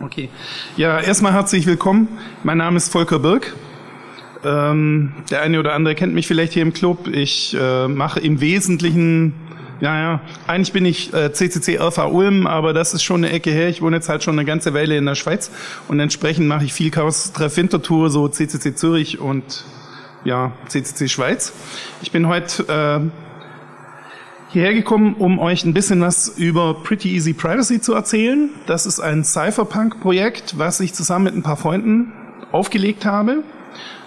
Okay. Ja, erstmal herzlich willkommen. Mein Name ist Volker Birk. Ähm, der eine oder andere kennt mich vielleicht hier im Club. Ich äh, mache im Wesentlichen, ja, ja, eigentlich bin ich äh, CCC RV Ulm, aber das ist schon eine Ecke her. Ich wohne jetzt halt schon eine ganze Weile in der Schweiz und entsprechend mache ich viel Chaos Treff Wintertour, so CCC Zürich und ja, CCC Schweiz. Ich bin heute äh, hierher gekommen, um euch ein bisschen was über Pretty Easy Privacy zu erzählen. Das ist ein Cypherpunk-Projekt, was ich zusammen mit ein paar Freunden aufgelegt habe.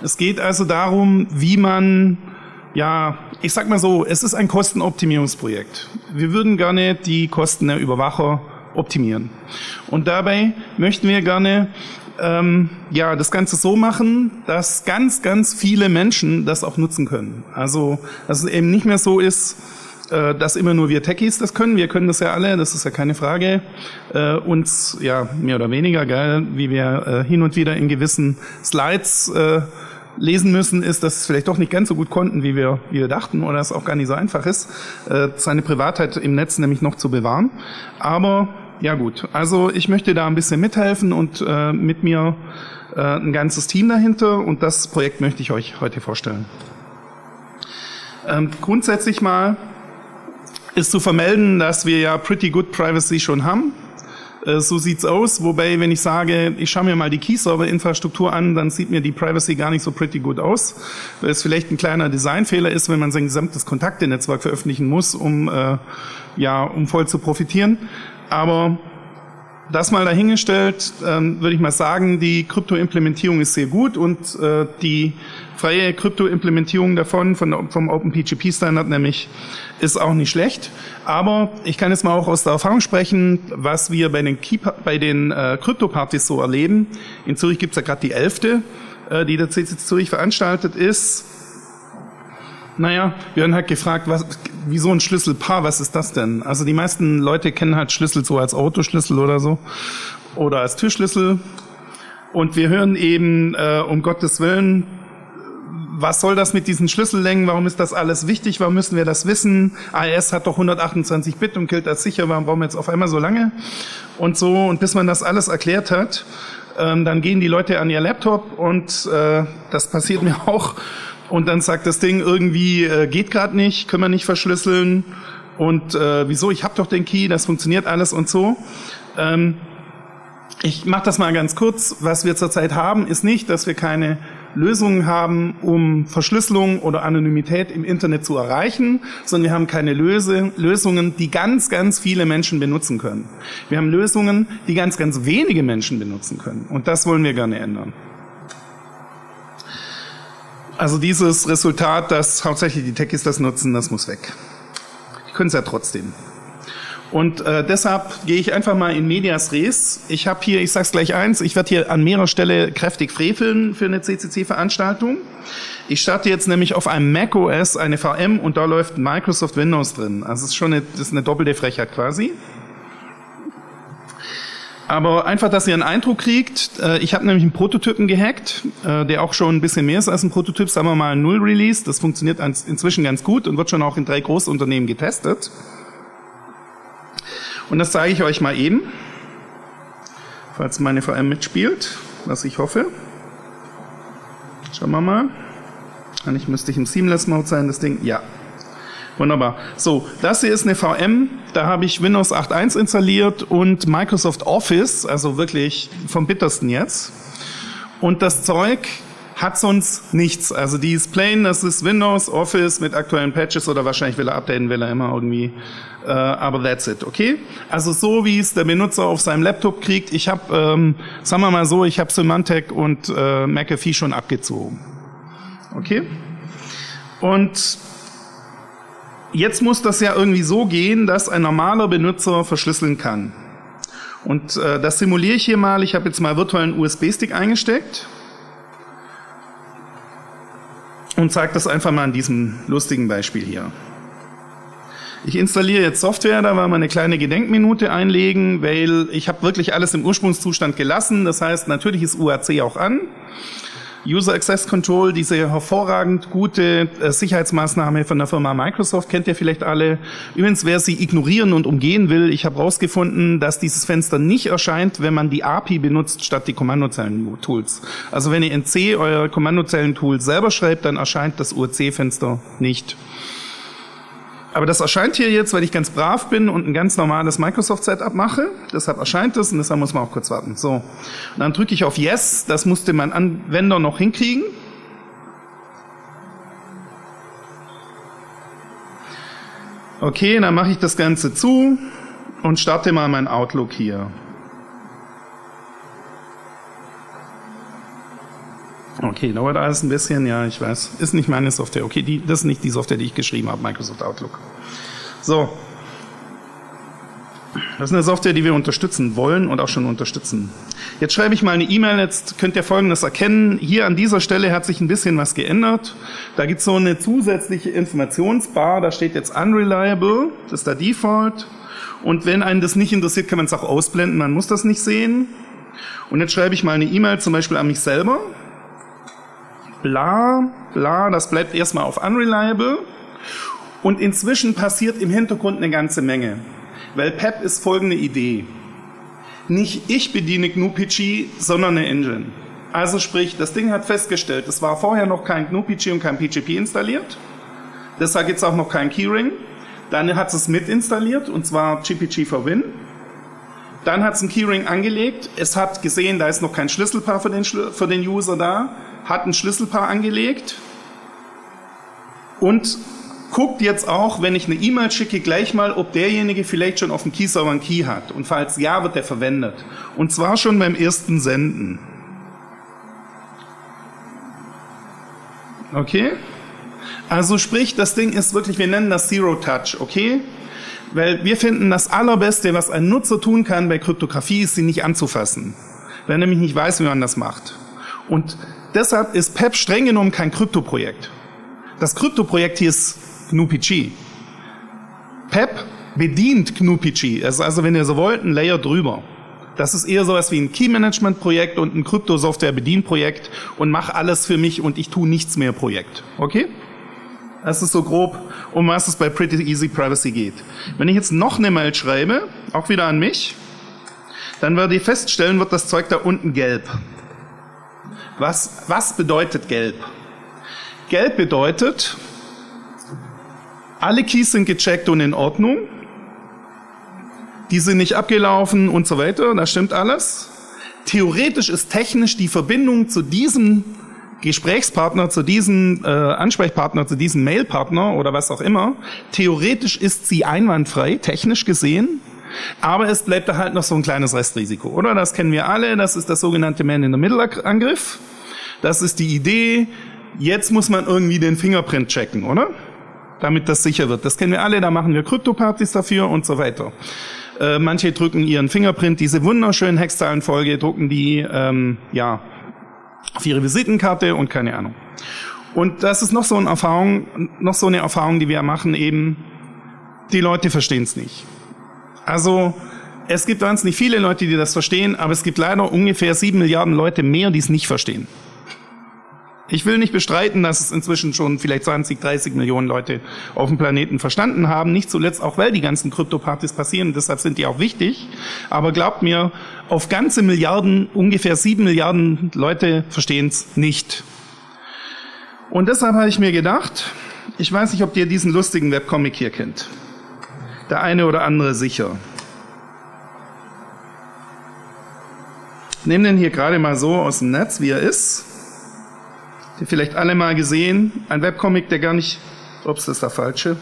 Es geht also darum, wie man, ja, ich sag mal so, es ist ein Kostenoptimierungsprojekt. Wir würden gerne die Kosten der Überwacher optimieren. Und dabei möchten wir gerne ähm, ja das Ganze so machen, dass ganz, ganz viele Menschen das auch nutzen können. Also dass es eben nicht mehr so ist, äh, dass immer nur wir Techies das können. Wir können das ja alle, das ist ja keine Frage. Äh, uns ja mehr oder weniger, geil, wie wir äh, hin und wieder in gewissen Slides äh, lesen müssen, ist, dass es vielleicht doch nicht ganz so gut konnten, wie wir, wie wir dachten, oder es auch gar nicht so einfach ist, äh, seine Privatheit im Netz nämlich noch zu bewahren. Aber ja gut, also ich möchte da ein bisschen mithelfen und äh, mit mir äh, ein ganzes Team dahinter und das Projekt möchte ich euch heute vorstellen. Ähm, grundsätzlich mal ist zu vermelden, dass wir ja Pretty Good Privacy schon haben. Äh, so sieht's aus. Wobei, wenn ich sage, ich schaue mir mal die Key-Server-Infrastruktur an, dann sieht mir die Privacy gar nicht so pretty good aus, weil es vielleicht ein kleiner Designfehler ist, wenn man sein gesamtes Kontaktenetzwerk veröffentlichen muss, um äh, ja, um voll zu profitieren. Aber das mal dahingestellt, ähm, würde ich mal sagen, die Krypto-Implementierung ist sehr gut und äh, die freie Krypto-Implementierung davon von, vom OpenPGP-Standard nämlich ist auch nicht schlecht. Aber ich kann jetzt mal auch aus der Erfahrung sprechen, was wir bei den, bei den äh, Krypto-Partys so erleben. In Zürich gibt es ja gerade die elfte, äh, die der CC Zürich veranstaltet ist. Naja, wir werden halt gefragt, was, wie so ein Schlüsselpaar, was ist das denn? Also die meisten Leute kennen halt Schlüssel so als Autoschlüssel oder so oder als Türschlüssel. Und wir hören eben, äh, um Gottes Willen, was soll das mit diesen Schlüssellängen? Warum ist das alles wichtig? Warum müssen wir das wissen? AES hat doch 128 Bit und gilt als sicher. Warum brauchen wir jetzt auf einmal so lange? Und so, und bis man das alles erklärt hat, ähm, dann gehen die Leute an ihr Laptop und äh, das passiert mir auch. Und dann sagt das Ding irgendwie, äh, geht gerade nicht, können wir nicht verschlüsseln. Und äh, wieso? Ich habe doch den Key, das funktioniert alles und so. Ähm, ich mache das mal ganz kurz. Was wir zurzeit haben, ist nicht, dass wir keine Lösungen haben, um Verschlüsselung oder Anonymität im Internet zu erreichen, sondern wir haben keine Löse, Lösungen, die ganz, ganz viele Menschen benutzen können. Wir haben Lösungen, die ganz, ganz wenige Menschen benutzen können. Und das wollen wir gerne ändern. Also dieses Resultat, dass hauptsächlich die Techies das nutzen, das muss weg. Die können es ja trotzdem. Und äh, deshalb gehe ich einfach mal in Medias Res. Ich habe hier, ich sag's gleich eins, ich werde hier an mehrerer Stelle kräftig freveln für eine CCC-Veranstaltung. Ich starte jetzt nämlich auf einem Mac OS eine VM und da läuft Microsoft Windows drin. Also es ist schon eine, das ist eine doppelte Frechheit quasi. Aber einfach, dass ihr einen Eindruck kriegt, äh, ich habe nämlich einen Prototypen gehackt, äh, der auch schon ein bisschen mehr ist als ein Prototyp, sagen wir mal ein Null-Release. Das funktioniert inzwischen ganz gut und wird schon auch in drei Großunternehmen getestet. Und das zeige ich euch mal eben, falls meine VM mitspielt, was ich hoffe. Schauen wir mal. Eigentlich müsste ich im Seamless Mode sein, das Ding. Ja, Wunderbar. So, das hier ist eine VM. Da habe ich Windows 8.1 installiert und Microsoft Office, also wirklich vom bittersten jetzt. Und das Zeug hat sonst nichts. Also die ist plain, das ist Windows, Office mit aktuellen Patches oder wahrscheinlich will er updaten, will er immer irgendwie. Äh, aber that's it, okay? Also so wie es der Benutzer auf seinem Laptop kriegt. Ich habe, ähm, sagen wir mal so, ich habe Symantec und äh, McAfee schon abgezogen. Okay? Und Jetzt muss das ja irgendwie so gehen, dass ein normaler Benutzer verschlüsseln kann. Und äh, das simuliere ich hier mal. Ich habe jetzt mal virtuellen USB-Stick eingesteckt und zeige das einfach mal an diesem lustigen Beispiel hier. Ich installiere jetzt Software, da war mal eine kleine Gedenkminute einlegen, weil ich habe wirklich alles im Ursprungszustand gelassen. Das heißt, natürlich ist UAC auch an. User Access Control, diese hervorragend gute äh, Sicherheitsmaßnahme von der Firma Microsoft, kennt ihr vielleicht alle. Übrigens, wer sie ignorieren und umgehen will, ich habe herausgefunden, dass dieses Fenster nicht erscheint, wenn man die API benutzt statt die Kommandozeilen-Tools. Also wenn ihr in C euer Kommandozeilen-Tool selber schreibt, dann erscheint das URC-Fenster nicht. Aber das erscheint hier jetzt, weil ich ganz brav bin und ein ganz normales Microsoft-Setup mache. Deshalb erscheint es und deshalb muss man auch kurz warten. So, und dann drücke ich auf Yes. Das musste mein Anwender noch hinkriegen. Okay, dann mache ich das Ganze zu und starte mal mein Outlook hier. Okay, dauert alles ein bisschen, ja, ich weiß. Ist nicht meine Software. Okay, die, das ist nicht die Software, die ich geschrieben habe, Microsoft Outlook. So. Das ist eine Software, die wir unterstützen wollen und auch schon unterstützen. Jetzt schreibe ich mal eine E-Mail, jetzt könnt ihr Folgendes erkennen. Hier an dieser Stelle hat sich ein bisschen was geändert. Da gibt es so eine zusätzliche Informationsbar, da steht jetzt Unreliable, das ist der Default. Und wenn einen das nicht interessiert, kann man es auch ausblenden, man muss das nicht sehen. Und jetzt schreibe ich mal eine E-Mail zum Beispiel an mich selber bla, bla, das bleibt erstmal auf unreliable. Und inzwischen passiert im Hintergrund eine ganze Menge. Weil PEP ist folgende Idee. Nicht ich bediene GNU-PG, sondern eine Engine. Also sprich, das Ding hat festgestellt, es war vorher noch kein GNU-PG und kein PGP installiert. Deshalb gibt es auch noch kein Keyring. Dann hat es mit installiert, und zwar GPG for Win. Dann hat es ein Keyring angelegt. Es hat gesehen, da ist noch kein Schlüsselpaar für den, für den User da hat ein Schlüsselpaar angelegt und guckt jetzt auch, wenn ich eine E-Mail schicke, gleich mal, ob derjenige vielleicht schon auf dem Key-Server einen Key hat. Und falls ja, wird der verwendet. Und zwar schon beim ersten Senden. Okay? Also sprich, das Ding ist wirklich, wir nennen das Zero Touch, okay? Weil wir finden, das Allerbeste, was ein Nutzer tun kann bei Kryptographie, ist, sie nicht anzufassen. Wenn er nämlich nicht weiß, wie man das macht. Und Deshalb ist PEP streng genommen kein Kryptoprojekt. Das Kryptoprojekt hier ist GNU-PG. PEP bedient GNU-PG. Also, wenn ihr so wollt, ein Layer drüber. Das ist eher sowas wie ein Key-Management-Projekt und ein Krypto-Software-Bedienprojekt und mach alles für mich und ich tue nichts mehr Projekt. Okay? Das ist so grob, um was es bei Pretty Easy Privacy geht. Wenn ich jetzt noch eine Mail schreibe, auch wieder an mich, dann werde ich feststellen, wird das Zeug da unten gelb. Was, was bedeutet gelb? Gelb bedeutet, alle Keys sind gecheckt und in Ordnung. Die sind nicht abgelaufen und so weiter. Das stimmt alles. Theoretisch ist technisch die Verbindung zu diesem Gesprächspartner, zu diesem äh, Ansprechpartner, zu diesem Mailpartner oder was auch immer, theoretisch ist sie einwandfrei, technisch gesehen. Aber es bleibt da halt noch so ein kleines Restrisiko, oder? Das kennen wir alle. Das ist das sogenannte Man-in-the-Middle-Angriff. Das ist die Idee. Jetzt muss man irgendwie den Fingerprint checken, oder? Damit das sicher wird. Das kennen wir alle. Da machen wir Kryptopartys dafür und so weiter. Äh, manche drücken ihren Fingerprint, diese wunderschönen Hexzahlenfolge, drucken die, ähm, ja, auf ihre Visitenkarte und keine Ahnung. Und das ist noch so eine Erfahrung, noch so eine Erfahrung, die wir machen eben. Die Leute verstehen es nicht. Also es gibt wahnsinnig viele Leute, die das verstehen, aber es gibt leider ungefähr sieben Milliarden Leute mehr, die es nicht verstehen. Ich will nicht bestreiten, dass es inzwischen schon vielleicht 20, 30 Millionen Leute auf dem Planeten verstanden haben. Nicht zuletzt auch, weil die ganzen Kryptopartys passieren. Deshalb sind die auch wichtig. Aber glaubt mir, auf ganze Milliarden, ungefähr sieben Milliarden Leute verstehen es nicht. Und deshalb habe ich mir gedacht, ich weiß nicht, ob ihr diesen lustigen Webcomic hier kennt der eine oder andere sicher. Ich nehme den hier gerade mal so aus dem Netz, wie er ist. Die vielleicht alle mal gesehen. Ein Webcomic, der gar nicht. Ups, das ist der falsche.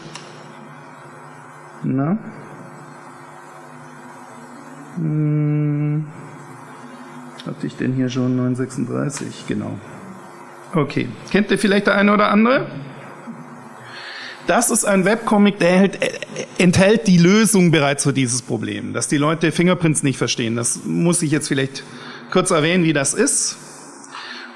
Na? Hm. Hatte ich den hier schon 936? Genau. Okay. Kennt ihr vielleicht der eine oder andere? Das ist ein Webcomic, der enthält, äh, enthält die Lösung bereits für dieses Problem, dass die Leute Fingerprints nicht verstehen. Das muss ich jetzt vielleicht kurz erwähnen, wie das ist.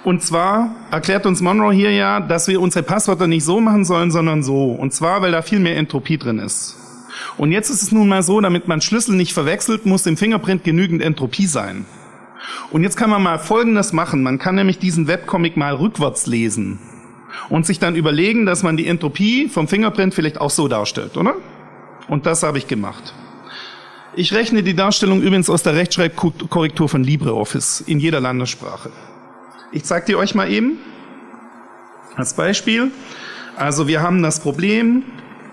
Und zwar erklärt uns Monroe hier ja, dass wir unsere Passwörter nicht so machen sollen, sondern so. Und zwar, weil da viel mehr Entropie drin ist. Und jetzt ist es nun mal so, damit man Schlüssel nicht verwechselt, muss im Fingerprint genügend Entropie sein. Und jetzt kann man mal Folgendes machen. Man kann nämlich diesen Webcomic mal rückwärts lesen und sich dann überlegen, dass man die Entropie vom Fingerprint vielleicht auch so darstellt, oder? Und das habe ich gemacht. Ich rechne die Darstellung übrigens aus der Rechtschreibkorrektur von LibreOffice in jeder Landessprache. Ich zeige die euch mal eben als Beispiel. Also wir haben das Problem,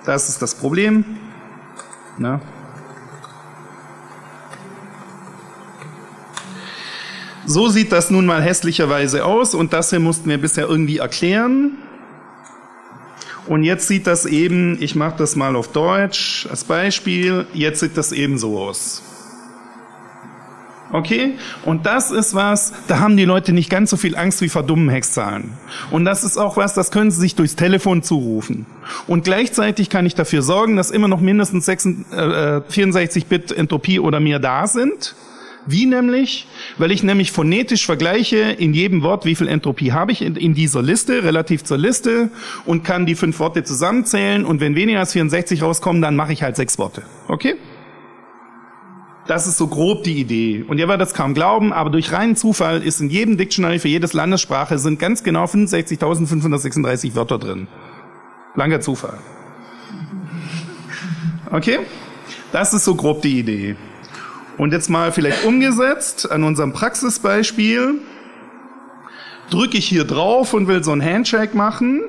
das ist das Problem. Na, So sieht das nun mal hässlicherweise aus und das hier mussten wir bisher irgendwie erklären. Und jetzt sieht das eben, ich mache das mal auf Deutsch als Beispiel, jetzt sieht das eben so aus. Okay? Und das ist was, da haben die Leute nicht ganz so viel Angst wie vor dummen Hexzahlen. Und das ist auch was, das können sie sich durchs Telefon zurufen. Und gleichzeitig kann ich dafür sorgen, dass immer noch mindestens 64-Bit äh, Entropie oder mehr da sind. Wie nämlich? Weil ich nämlich phonetisch vergleiche in jedem Wort, wie viel Entropie habe ich in, dieser Liste, relativ zur Liste, und kann die fünf Worte zusammenzählen. Und wenn weniger als 64 rauskommen, dann mache ich halt sechs Worte. Okay? Das ist so grob die Idee. Und ihr werdet das kaum glauben, aber durch reinen Zufall ist in jedem Dictionary für jedes Landessprache sind ganz genau 65.536 Wörter drin. Langer Zufall. Okay? Das ist so grob die Idee. Und jetzt mal vielleicht umgesetzt an unserem Praxisbeispiel. Drücke ich hier drauf und will so ein Handshake machen.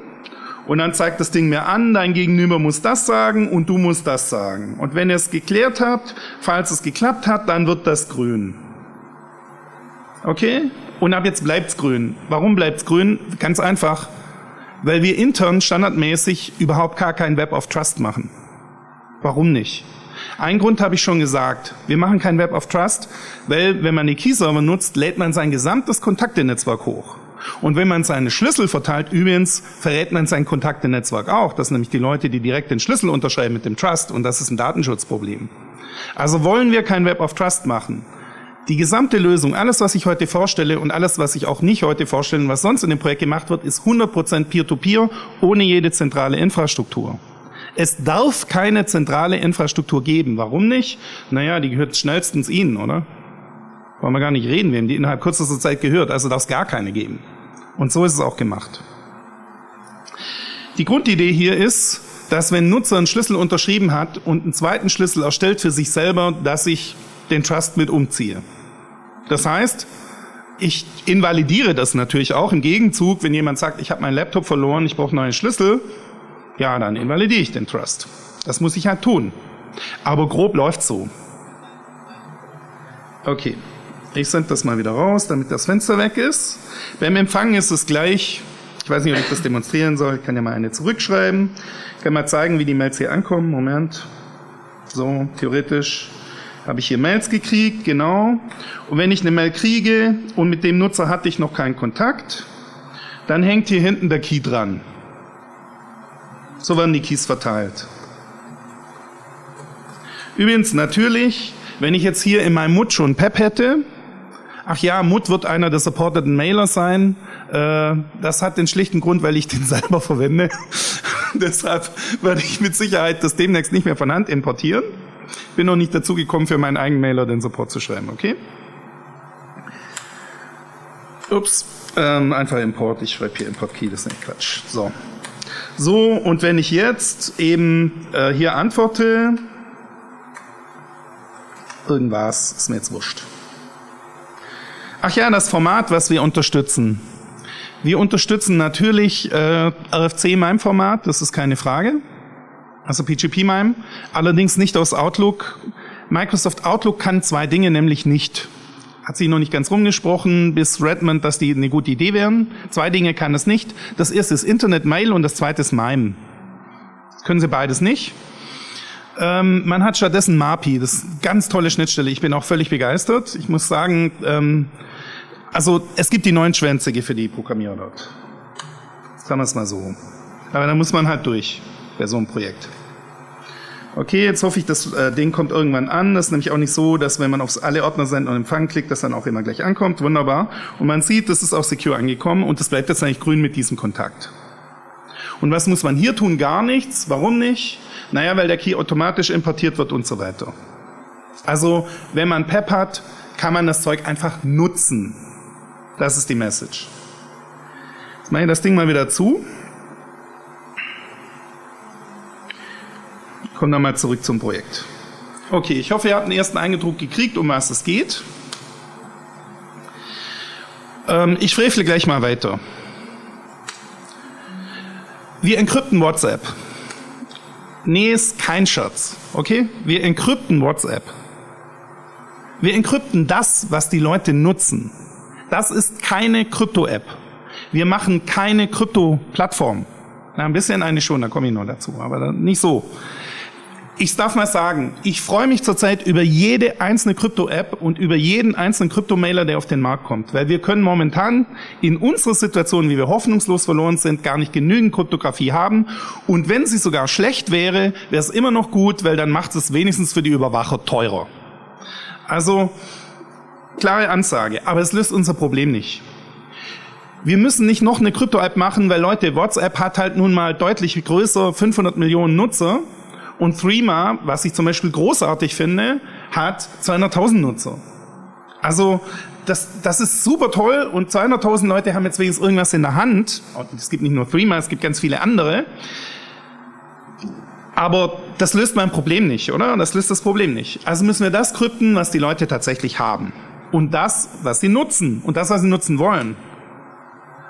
Und dann zeigt das Ding mir an, dein Gegenüber muss das sagen und du musst das sagen. Und wenn ihr es geklärt habt, falls es geklappt hat, dann wird das grün. Okay? Und ab jetzt bleibt's grün. Warum bleibt's grün? Ganz einfach. Weil wir intern standardmäßig überhaupt gar kein Web of Trust machen. Warum nicht? Ein Grund habe ich schon gesagt. Wir machen kein Web of Trust, weil wenn man die Key-Server nutzt, lädt man sein gesamtes Kontaktenetzwerk hoch. Und wenn man seine Schlüssel verteilt, übrigens verrät man sein Kontaktenetzwerk auch. Das sind nämlich die Leute, die direkt den Schlüssel unterschreiben mit dem Trust. Und das ist ein Datenschutzproblem. Also wollen wir kein Web of Trust machen. Die gesamte Lösung, alles, was ich heute vorstelle und alles, was ich auch nicht heute vorstelle, was sonst in dem Projekt gemacht wird, ist 100% Peer-to-Peer, ohne jede zentrale Infrastruktur. Es darf keine zentrale Infrastruktur geben. Warum nicht? Naja, die gehört schnellstens Ihnen, oder? Wollen wir gar nicht reden, wem die innerhalb kürzester Zeit gehört. Also darf es gar keine geben. Und so ist es auch gemacht. Die Grundidee hier ist, dass wenn ein Nutzer einen Schlüssel unterschrieben hat und einen zweiten Schlüssel erstellt für sich selber, dass ich den Trust mit umziehe. Das heißt, ich invalidiere das natürlich auch im Gegenzug, wenn jemand sagt, ich habe meinen Laptop verloren, ich brauche einen neuen Schlüssel, ja, dann invalidiere ich den Trust. Das muss ich halt tun. Aber grob läuft so. Okay, ich sende das mal wieder raus, damit das Fenster weg ist. Beim Empfang ist es gleich. Ich weiß nicht, ob ich das demonstrieren soll. Ich kann ja mal eine zurückschreiben. Ich kann mal zeigen, wie die Mails hier ankommen. Moment. So, theoretisch habe ich hier Mails gekriegt, genau. Und wenn ich eine Mail kriege und mit dem Nutzer hatte ich noch keinen Kontakt, dann hängt hier hinten der Key dran. So werden die Keys verteilt. Übrigens natürlich, wenn ich jetzt hier in meinem Mut schon Pep hätte, ach ja, Mut wird einer der supporteten Mailer sein. Äh, das hat den schlichten Grund, weil ich den selber verwende. Deshalb werde ich mit Sicherheit das demnächst nicht mehr von Hand importieren. Bin noch nicht dazu gekommen, für meinen eigenen Mailer den Support zu schreiben, okay? Ups, ähm, einfach Import. Ich schreibe hier Import Key, das ist nicht Quatsch. So. So, und wenn ich jetzt eben äh, hier antworte, irgendwas, ist mir jetzt wurscht. Ach ja, das Format, was wir unterstützen. Wir unterstützen natürlich äh, RFC-MIME-Format, das ist keine Frage. Also PGP-MIME, allerdings nicht aus Outlook. Microsoft Outlook kann zwei Dinge nämlich nicht hat sich noch nicht ganz rumgesprochen bis Redmond, dass die eine gute Idee wären. Zwei Dinge kann es nicht. Das erste ist Internet Mail und das zweite ist MIME. Das können sie beides nicht. Ähm, man hat stattdessen MAPI, das ist eine ganz tolle Schnittstelle. Ich bin auch völlig begeistert. Ich muss sagen, ähm, also es gibt die neuen Schwänzige für die Programmierer dort. Sagen wir es mal so. Aber da muss man halt durch bei so einem Projekt. Okay, jetzt hoffe ich, das äh, Ding kommt irgendwann an. Das ist nämlich auch nicht so, dass wenn man auf alle Ordner senden und empfangen klickt, das dann auch immer gleich ankommt. Wunderbar. Und man sieht, das ist auch secure angekommen und das bleibt jetzt eigentlich grün mit diesem Kontakt. Und was muss man hier tun? Gar nichts. Warum nicht? Naja, weil der Key automatisch importiert wird und so weiter. Also, wenn man PEP hat, kann man das Zeug einfach nutzen. Das ist die Message. Jetzt mache ich das Ding mal wieder zu. Kommen dann mal zurück zum Projekt. Okay, ich hoffe, ihr habt einen ersten Eindruck gekriegt, um was es geht. Ähm, ich frevle gleich mal weiter. Wir encrypten WhatsApp. Nee, ist kein Scherz. Okay? Wir encrypten WhatsApp. Wir encrypten das, was die Leute nutzen. Das ist keine Krypto-App. Wir machen keine Krypto-Plattform. ein bisschen eine schon, da komme ich noch dazu, aber nicht so ich darf mal sagen, ich freue mich zurzeit über jede einzelne Krypto-App und über jeden einzelnen Krypto-Mailer, der auf den Markt kommt. Weil wir können momentan in unserer Situation, wie wir hoffnungslos verloren sind, gar nicht genügend Kryptographie haben. Und wenn sie sogar schlecht wäre, wäre es immer noch gut, weil dann macht es wenigstens für die Überwacher teurer. Also, klare Ansage. Aber es löst unser Problem nicht. Wir müssen nicht noch eine Krypto-App machen, weil Leute, WhatsApp hat halt nun mal deutlich größer, 500 Millionen Nutzer. Und Threema, was ich zum Beispiel großartig finde, hat 200.000 Nutzer. Also das, das ist super toll und 200.000 Leute haben jetzt wenigstens irgendwas in der Hand. es gibt nicht nur Threema, es gibt ganz viele andere. Aber das löst mein Problem nicht, oder? Das löst das Problem nicht. Also müssen wir das krypten, was die Leute tatsächlich haben. Und das, was sie nutzen. Und das, was sie nutzen wollen.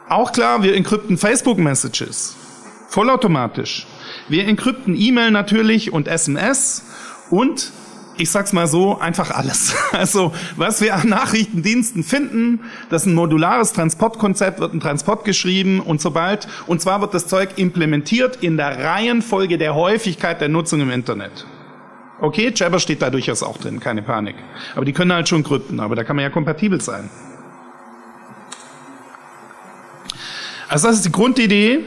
Auch klar, wir encrypten Facebook-Messages. Vollautomatisch. Wir encrypten E-Mail natürlich und SMS und ich sag's mal so, einfach alles. Also, was wir an Nachrichtendiensten finden, das ist ein modulares Transportkonzept, wird ein Transport geschrieben und sobald, und zwar wird das Zeug implementiert in der Reihenfolge der Häufigkeit der Nutzung im Internet. Okay, Jabber steht da durchaus auch drin, keine Panik. Aber die können halt schon krypten, aber da kann man ja kompatibel sein. Also das ist die Grundidee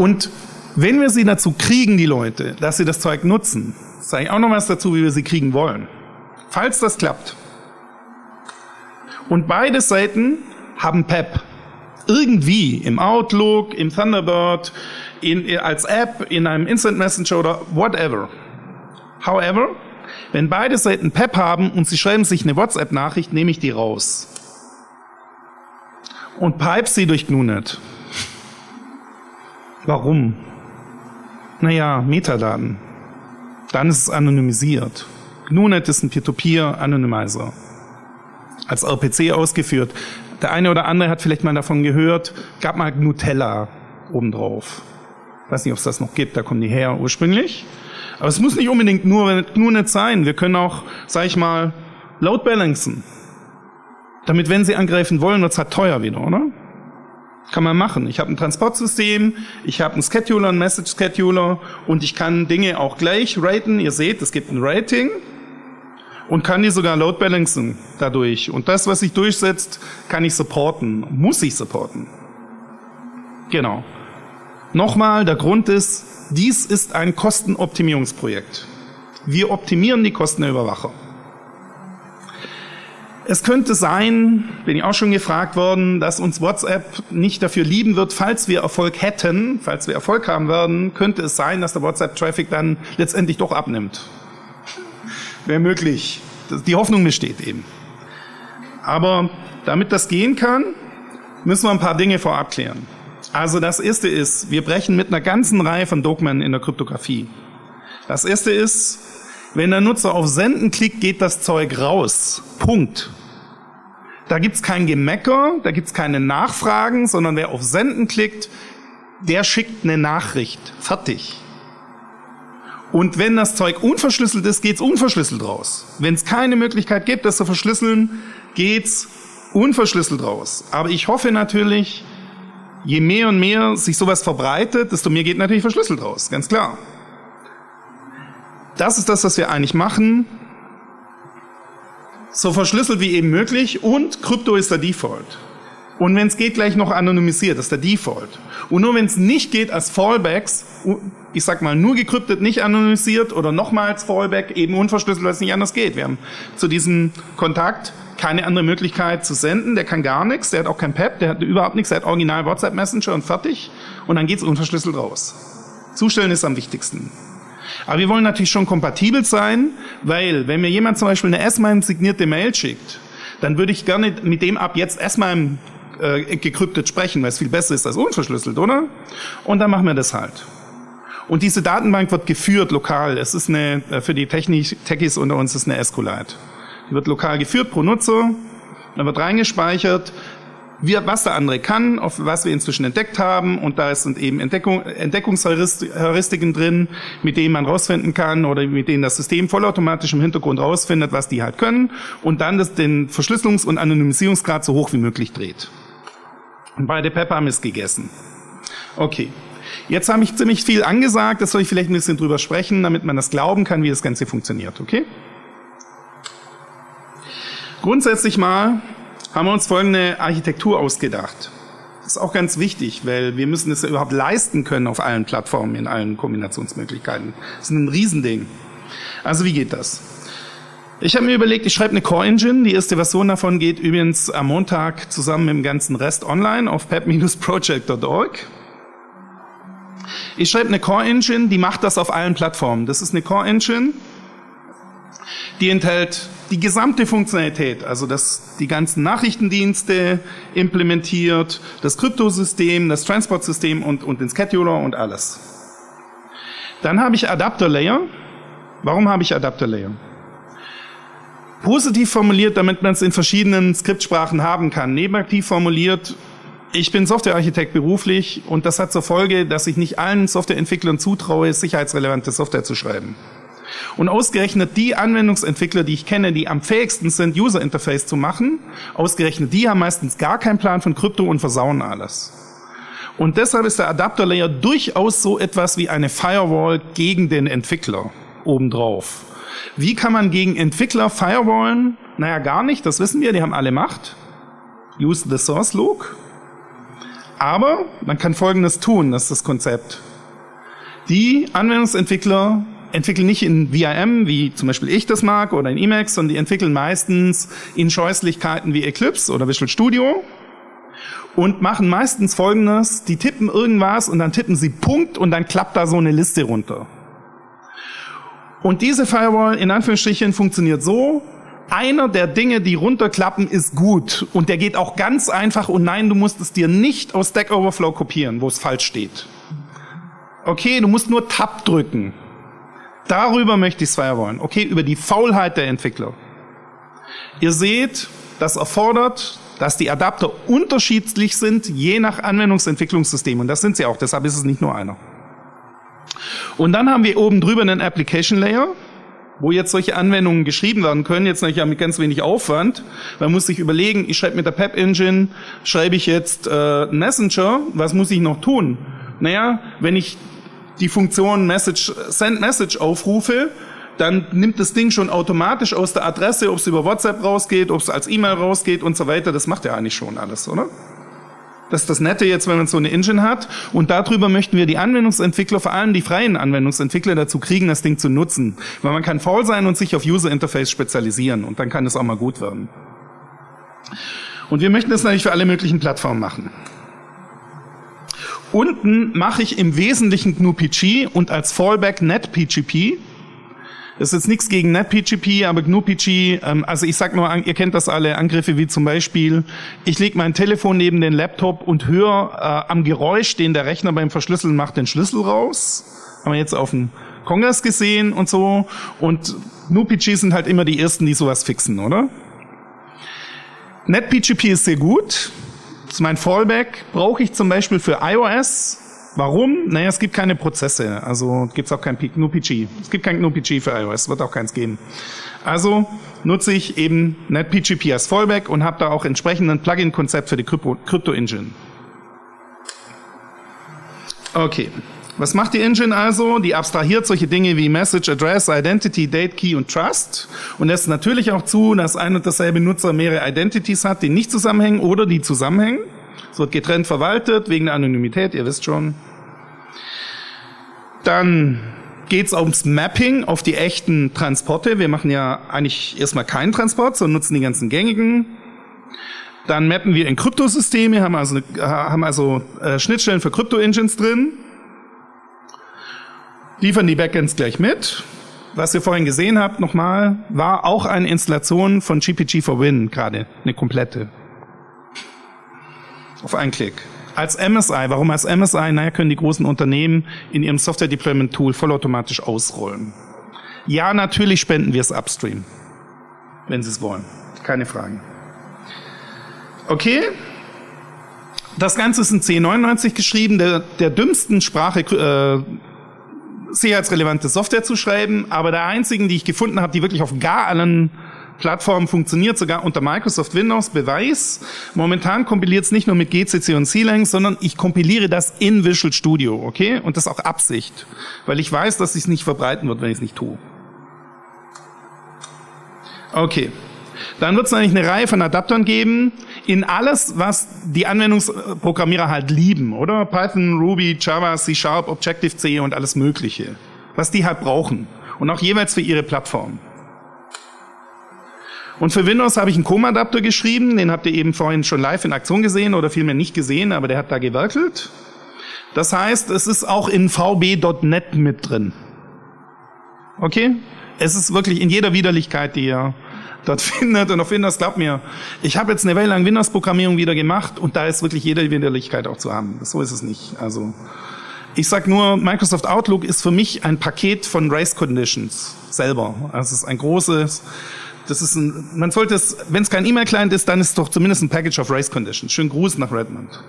und wenn wir sie dazu kriegen, die Leute, dass sie das Zeug nutzen, sage ich auch noch was dazu, wie wir sie kriegen wollen. Falls das klappt. Und beide Seiten haben PEP. Irgendwie im Outlook, im Thunderbird, in, als App, in einem Instant Messenger oder whatever. However, wenn beide Seiten PEP haben und sie schreiben sich eine WhatsApp-Nachricht, nehme ich die raus. Und pipe sie durch GNU.NET. Warum? Naja, Metadaten. Dann ist es anonymisiert. GNU.NET ist ein Peer-to-Peer-Anonymizer. Als RPC ausgeführt. Der eine oder andere hat vielleicht mal davon gehört, gab mal Nutella obendrauf. Weiß nicht, ob es das noch gibt, da kommen die her ursprünglich. Aber es muss nicht unbedingt nur GNU.NET sein. Wir können auch, sag ich mal, Load balancen. Damit, wenn Sie angreifen wollen, wird es halt teuer wieder, oder? Kann man machen. Ich habe ein Transportsystem, ich habe einen Scheduler, einen Message Scheduler und ich kann Dinge auch gleich raten. Ihr seht, es gibt ein Rating und kann die sogar load balancen dadurch. Und das, was sich durchsetzt, kann ich supporten, muss ich supporten. Genau. Nochmal, der Grund ist, dies ist ein Kostenoptimierungsprojekt. Wir optimieren die Kosten der Überwacher. Es könnte sein, bin ich auch schon gefragt worden, dass uns WhatsApp nicht dafür lieben wird, falls wir Erfolg hätten, falls wir Erfolg haben werden, könnte es sein, dass der WhatsApp-Traffic dann letztendlich doch abnimmt. Wäre möglich. Die Hoffnung besteht eben. Aber damit das gehen kann, müssen wir ein paar Dinge vorab klären. Also das erste ist, wir brechen mit einer ganzen Reihe von Dogmen in der Kryptographie. Das erste ist, wenn der Nutzer auf Senden klickt, geht das Zeug raus. Punkt. Da gibt's kein Gemecker, da gibt's keine Nachfragen, sondern wer auf Senden klickt, der schickt eine Nachricht. Fertig. Und wenn das Zeug unverschlüsselt ist, geht's unverschlüsselt raus. Wenn es keine Möglichkeit gibt, das zu verschlüsseln, geht's unverschlüsselt raus. Aber ich hoffe natürlich, je mehr und mehr sich sowas verbreitet, desto mehr geht natürlich verschlüsselt raus. Ganz klar. Das ist das, was wir eigentlich machen so verschlüsselt wie eben möglich und Krypto ist der Default. Und wenn es geht, gleich noch anonymisiert, das ist der Default. Und nur wenn es nicht geht, als Fallbacks, ich sag mal, nur gekryptet, nicht anonymisiert oder nochmals Fallback, eben unverschlüsselt, weil es nicht anders geht. Wir haben zu diesem Kontakt keine andere Möglichkeit zu senden, der kann gar nichts, der hat auch kein PEP, der hat überhaupt nichts, der hat original WhatsApp Messenger und fertig und dann geht's unverschlüsselt raus. Zustellen ist am wichtigsten. Aber wir wollen natürlich schon kompatibel sein, weil wenn mir jemand zum Beispiel eine S-MIME signierte Mail schickt, dann würde ich gerne mit dem ab jetzt S-MIME äh, gekryptet sprechen, weil es viel besser ist als unverschlüsselt, oder? Und dann machen wir das halt. Und diese Datenbank wird geführt lokal. Es ist eine, äh, für die Technik, Techies unter uns ist eine SQLite. Die wird lokal geführt pro Nutzer, dann wird reingespeichert, wir, was der andere kann, auf was wir inzwischen entdeckt haben. Und da sind eben Entdeckung, Entdeckungsheuristiken drin, mit denen man rausfinden kann oder mit denen das System vollautomatisch im Hintergrund rausfindet, was die halt können. Und dann das, den Verschlüsselungs- und Anonymisierungsgrad so hoch wie möglich dreht. Und beide Pepper haben es gegessen. Okay. Jetzt habe ich ziemlich viel angesagt, das soll ich vielleicht ein bisschen drüber sprechen, damit man das glauben kann, wie das Ganze funktioniert, okay? Grundsätzlich mal haben wir uns folgende Architektur ausgedacht. Das ist auch ganz wichtig, weil wir müssen es ja überhaupt leisten können auf allen Plattformen, in allen Kombinationsmöglichkeiten. Das ist ein Riesending. Also wie geht das? Ich habe mir überlegt, ich schreibe eine Core Engine. Die erste Version davon geht übrigens am Montag zusammen mit dem ganzen Rest online auf pep-project.org. Ich schreibe eine Core Engine, die macht das auf allen Plattformen. Das ist eine Core Engine, die enthält die gesamte Funktionalität, also das, die ganzen Nachrichtendienste implementiert, das Kryptosystem, das Transportsystem und, und den Scheduler und alles. Dann habe ich Adapter Layer. Warum habe ich Adapter Layer? Positiv formuliert, damit man es in verschiedenen Skriptsprachen haben kann. Nebenaktiv formuliert, ich bin Softwarearchitekt beruflich und das hat zur Folge, dass ich nicht allen Softwareentwicklern zutraue, sicherheitsrelevante Software zu schreiben. Und ausgerechnet die Anwendungsentwickler, die ich kenne, die am fähigsten sind, User Interface zu machen, ausgerechnet die haben meistens gar keinen Plan von Krypto und versauen alles. Und deshalb ist der Adapter Layer durchaus so etwas wie eine Firewall gegen den Entwickler obendrauf. Wie kann man gegen Entwickler firewallen? Naja, gar nicht, das wissen wir, die haben alle Macht. Use the source look. Aber man kann Folgendes tun, das ist das Konzept. Die Anwendungsentwickler entwickeln nicht in VIM, wie zum Beispiel ich das mag, oder in Emacs, sondern die entwickeln meistens in Scheußlichkeiten wie Eclipse oder Visual Studio und machen meistens Folgendes, die tippen irgendwas und dann tippen sie Punkt und dann klappt da so eine Liste runter. Und diese Firewall in Anführungsstrichen funktioniert so, einer der Dinge, die runterklappen, ist gut und der geht auch ganz einfach und nein, du musst es dir nicht aus Stack Overflow kopieren, wo es falsch steht. Okay, du musst nur Tab drücken. Darüber möchte ich es firewallen. Okay, über die Faulheit der Entwickler. Ihr seht, das erfordert, dass die Adapter unterschiedlich sind, je nach Anwendungsentwicklungssystem. Und das sind sie auch, deshalb ist es nicht nur einer. Und dann haben wir oben drüber einen Application Layer, wo jetzt solche Anwendungen geschrieben werden können, jetzt natürlich mit ganz wenig Aufwand. Man muss sich überlegen, ich schreibe mit der Pep Engine, schreibe ich jetzt äh, Messenger, was muss ich noch tun? Naja, wenn ich die Funktion Message, Send Message aufrufe, dann nimmt das Ding schon automatisch aus der Adresse, ob es über WhatsApp rausgeht, ob es als E-Mail rausgeht und so weiter. Das macht ja eigentlich schon alles, oder? Das ist das Nette jetzt, wenn man so eine Engine hat. Und darüber möchten wir die Anwendungsentwickler, vor allem die freien Anwendungsentwickler, dazu kriegen, das Ding zu nutzen. Weil man kann faul sein und sich auf User Interface spezialisieren. Und dann kann es auch mal gut werden. Und wir möchten das natürlich für alle möglichen Plattformen machen. Unten mache ich im Wesentlichen GNU-PG und als Fallback NetPGP. Das ist jetzt nichts gegen NetPGP, aber GNU-PG, ähm, also ich sag nur, ihr kennt das alle, Angriffe wie zum Beispiel, ich lege mein Telefon neben den Laptop und höre äh, am Geräusch, den der Rechner beim Verschlüsseln macht, den Schlüssel raus. Haben wir jetzt auf dem Kongress gesehen und so. Und GNU-PG sind halt immer die ersten, die sowas fixen, oder? NetPGP ist sehr gut. Mein Fallback. Brauche ich zum Beispiel für iOS. Warum? Naja, es gibt keine Prozesse. Also gibt es auch kein GNU-PG. Es gibt kein GNU-PG für iOS. Wird auch keins geben. Also nutze ich eben NetPGP als Fallback und habe da auch entsprechend ein Plugin-Konzept für die Crypto-Engine. Okay. Was macht die Engine also? Die abstrahiert solche Dinge wie Message, Address, Identity, Date, Key und Trust und lässt natürlich auch zu, dass ein und dasselbe Nutzer mehrere Identities hat, die nicht zusammenhängen oder die zusammenhängen. Es wird getrennt verwaltet wegen der Anonymität, ihr wisst schon. Dann geht's ums Mapping auf die echten Transporte. Wir machen ja eigentlich erstmal keinen Transport, sondern nutzen die ganzen gängigen. Dann mappen wir in Kryptosysteme, haben also, haben also äh, Schnittstellen für Krypto-Engines drin. Liefern die Backends gleich mit. Was ihr vorhin gesehen habt, nochmal, war auch eine Installation von GPG for Win gerade, eine komplette. Auf einen Klick. Als MSI, warum als MSI? Naja, können die großen Unternehmen in ihrem Software Deployment Tool vollautomatisch ausrollen. Ja, natürlich spenden wir es upstream, wenn Sie es wollen. Keine Fragen. Okay, das Ganze ist in C99 geschrieben, der, der dümmsten Sprache äh, sicherheitsrelevante Software zu schreiben, aber der einzigen, die ich gefunden habe, die wirklich auf gar allen Plattformen funktioniert, sogar unter Microsoft Windows, Beweis. Momentan kompiliert es nicht nur mit GCC und C-Lang, sondern ich kompiliere das in Visual Studio, okay? Und das auch Absicht, weil ich weiß, dass es nicht verbreiten wird, wenn ich es nicht tue. Okay. Dann wird es eigentlich eine Reihe von Adaptern geben, in alles, was die Anwendungsprogrammierer halt lieben, oder? Python, Ruby, Java, C Sharp, Objective-C und alles Mögliche. Was die halt brauchen. Und auch jeweils für ihre Plattform. Und für Windows habe ich einen COM-Adapter geschrieben, den habt ihr eben vorhin schon live in Aktion gesehen oder vielmehr nicht gesehen, aber der hat da gewerkelt. Das heißt, es ist auch in vb.net mit drin. Okay? Es ist wirklich in jeder Widerlichkeit, die ihr dort findet. Und auf Windows, glaubt mir, ich habe jetzt eine Weile lang Windows-Programmierung wieder gemacht und da ist wirklich jede Widerlichkeit auch zu haben. So ist es nicht. Also ich sag nur, Microsoft Outlook ist für mich ein Paket von Race Conditions selber. Also es ist ein großes, das ist ein, man sollte es, wenn es kein E-Mail-Client ist, dann ist es doch zumindest ein Package of Race Conditions. Schönen Gruß nach Redmond.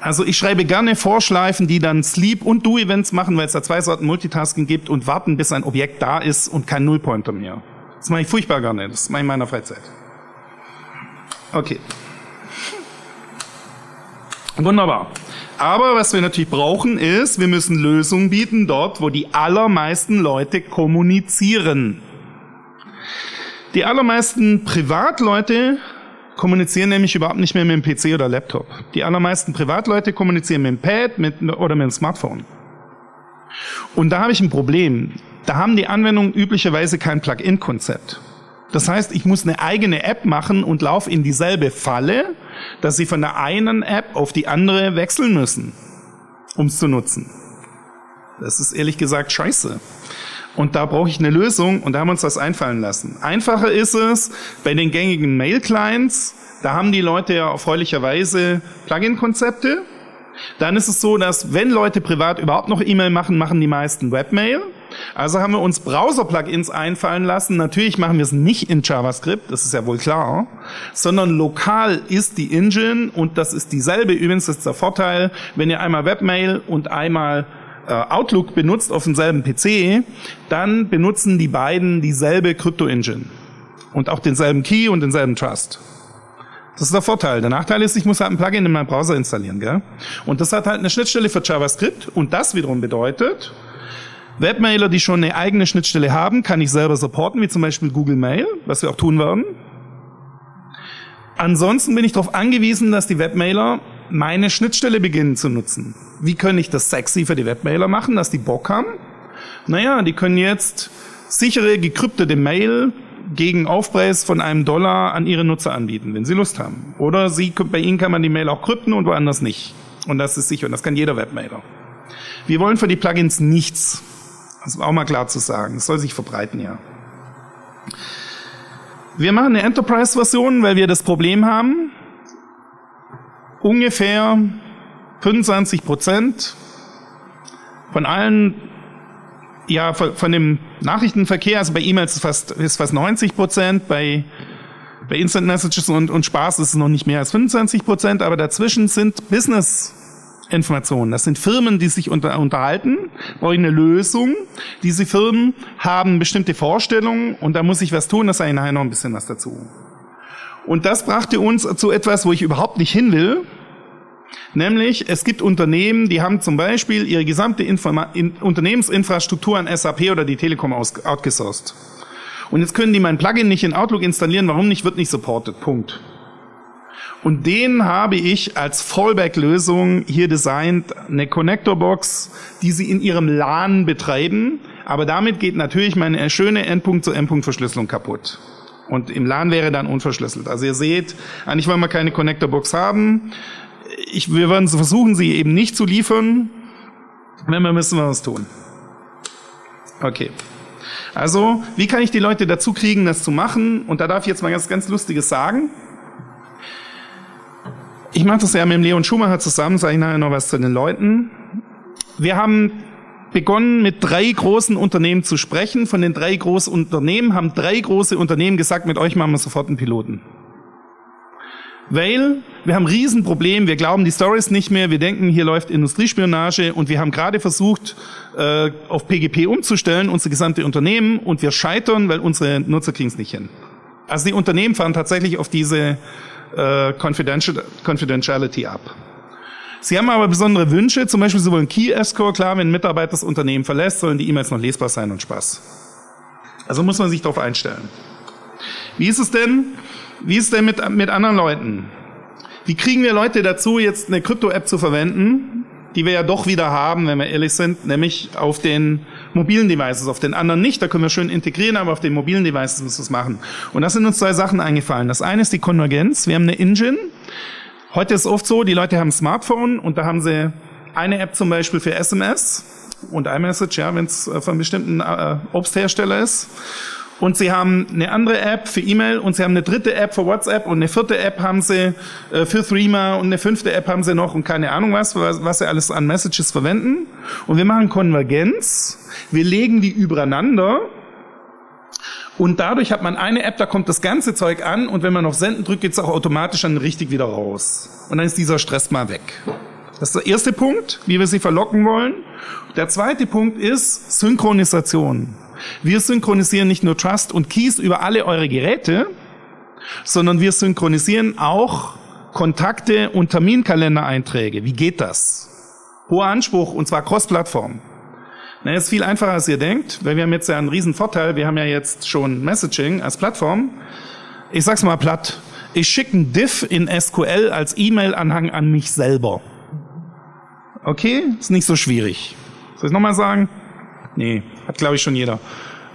Also ich schreibe gerne Vorschleifen, die dann Sleep und Do-Events machen, weil es da zwei Sorten Multitasking gibt und warten, bis ein Objekt da ist und kein Nullpointer mehr. Das mache ich furchtbar gerne. Das mache ich in meiner Freizeit. Okay. Wunderbar. Aber was wir natürlich brauchen ist, wir müssen Lösungen bieten dort, wo die allermeisten Leute kommunizieren. Die allermeisten Privatleute kommunizieren nämlich überhaupt nicht mehr mit dem PC oder Laptop. Die allermeisten Privatleute kommunizieren mit dem Pad mit, oder mit dem Smartphone. Und da habe ich ein Problem. Da haben die Anwendungen üblicherweise kein Plugin-Konzept. Das heißt, ich muss eine eigene App machen und laufe in dieselbe Falle, dass sie von der einen App auf die andere wechseln müssen, um es zu nutzen. Das ist ehrlich gesagt scheiße. Und da brauche ich eine Lösung und da haben wir uns das einfallen lassen. Einfacher ist es bei den gängigen Mail-Clients, da haben die Leute ja erfreulicherweise Plugin-Konzepte. Dann ist es so, dass wenn Leute privat überhaupt noch E-Mail machen, machen die meisten Webmail. Also haben wir uns Browser-Plugins einfallen lassen. Natürlich machen wir es nicht in JavaScript, das ist ja wohl klar, sondern lokal ist die Engine und das ist dieselbe. Übrigens ist der Vorteil, wenn ihr einmal Webmail und einmal äh, Outlook benutzt auf demselben PC, dann benutzen die beiden dieselbe Krypto-Engine und auch denselben Key und denselben Trust. Das ist der Vorteil. Der Nachteil ist, ich muss halt ein Plugin in meinem Browser installieren. Gell? Und das hat halt eine Schnittstelle für JavaScript und das wiederum bedeutet, Webmailer, die schon eine eigene Schnittstelle haben, kann ich selber supporten, wie zum Beispiel Google Mail, was wir auch tun werden. Ansonsten bin ich darauf angewiesen, dass die Webmailer meine Schnittstelle beginnen zu nutzen. Wie kann ich das sexy für die Webmailer machen, dass die Bock haben? Naja, die können jetzt sichere, gekryptete Mail gegen Aufpreis von einem Dollar an ihre Nutzer anbieten, wenn sie Lust haben. Oder sie, bei ihnen kann man die Mail auch krypten und woanders nicht. Und das ist sicher. Und das kann jeder Webmailer. Wir wollen für die Plugins nichts. Das ist auch mal klar zu sagen. Es soll sich verbreiten, ja. Wir machen eine Enterprise-Version, weil wir das Problem haben. Ungefähr 25 Prozent von allen, ja, von, dem Nachrichtenverkehr, also bei E-Mails ist fast, ist fast 90 Prozent, bei, bei Instant Messages und, und Spaß ist es noch nicht mehr als 25 Prozent, aber dazwischen sind Business Informationen. Das sind Firmen, die sich unter, unterhalten, wollen eine Lösung. Diese Firmen haben bestimmte Vorstellungen und da muss ich was tun, da sage ich nachher noch ein bisschen was dazu. Und das brachte uns zu etwas, wo ich überhaupt nicht hin will. Nämlich, es gibt Unternehmen, die haben zum Beispiel ihre gesamte Informa in Unternehmensinfrastruktur an SAP oder die Telekom outgesourced. Und jetzt können die mein Plugin nicht in Outlook installieren. Warum nicht? Wird nicht supported. Punkt. Und den habe ich als Fallback-Lösung hier designt, eine Connector-Box, die Sie in Ihrem LAN betreiben. Aber damit geht natürlich meine schöne Endpunkt-zu-Endpunkt-Verschlüsselung kaputt. Und im LAN wäre dann unverschlüsselt. Also ihr seht, eigentlich wollen wir keine Connector-Box haben. Ich, wir werden versuchen, sie eben nicht zu liefern. Wenn wir müssen wir was tun. Okay. Also, wie kann ich die Leute dazu kriegen, das zu machen? Und da darf ich jetzt mal ganz, ganz Lustiges sagen. Ich mache das ja mit dem Leon Schumacher zusammen, sage ich nachher noch was zu den Leuten. Wir haben begonnen, mit drei großen Unternehmen zu sprechen. Von den drei großen Unternehmen haben drei große Unternehmen gesagt, mit euch machen wir sofort einen Piloten. Weil wir haben ein Riesenproblem, wir glauben die Stories nicht mehr, wir denken, hier läuft Industriespionage und wir haben gerade versucht, äh, auf PGP umzustellen, unsere gesamte Unternehmen, und wir scheitern, weil unsere Nutzer kriegen es nicht hin. Also die Unternehmen fahren tatsächlich auf diese äh, Confidential, Confidentiality ab. Sie haben aber besondere Wünsche, zum Beispiel Sie wollen Key Escort, klar, wenn ein Mitarbeiter das Unternehmen verlässt, sollen die E-Mails noch lesbar sein und Spaß. Also muss man sich darauf einstellen. Wie ist es denn? Wie ist es denn mit, mit anderen Leuten? Wie kriegen wir Leute dazu, jetzt eine Krypto-App zu verwenden, die wir ja doch wieder haben, wenn wir ehrlich sind, nämlich auf den mobilen Devices, auf den anderen nicht, da können wir schön integrieren, aber auf den mobilen Devices müssen wir es machen. Und das sind uns zwei Sachen eingefallen. Das eine ist die Konvergenz. Wir haben eine Engine. Heute ist oft so, die Leute haben ein Smartphone und da haben sie eine App zum Beispiel für SMS und iMessage, ja, wenn es von einem bestimmten äh, Obsthersteller ist und sie haben eine andere App für E-Mail und sie haben eine dritte App für WhatsApp und eine vierte App haben sie äh, für Threema und eine fünfte App haben sie noch und keine Ahnung was, was, sie alles an Messages verwenden. Und wir machen Konvergenz, wir legen die übereinander und dadurch hat man eine App, da kommt das ganze Zeug an und wenn man auf Senden drückt, geht es auch automatisch dann richtig wieder raus. Und dann ist dieser Stress mal weg. Das ist der erste Punkt, wie wir sie verlocken wollen. Der zweite Punkt ist Synchronisation. Wir synchronisieren nicht nur Trust und Keys über alle eure Geräte, sondern wir synchronisieren auch Kontakte und Terminkalendereinträge. Wie geht das? Hoher Anspruch und zwar Cross-Plattform. Na, ist viel einfacher, als ihr denkt, weil wir haben jetzt ja einen riesen Vorteil. Wir haben ja jetzt schon Messaging als Plattform. Ich sag's mal platt. Ich schicke einen Diff in SQL als E-Mail-Anhang an mich selber. Okay? Ist nicht so schwierig. Soll ich nochmal sagen? Nee, hat glaube ich schon jeder.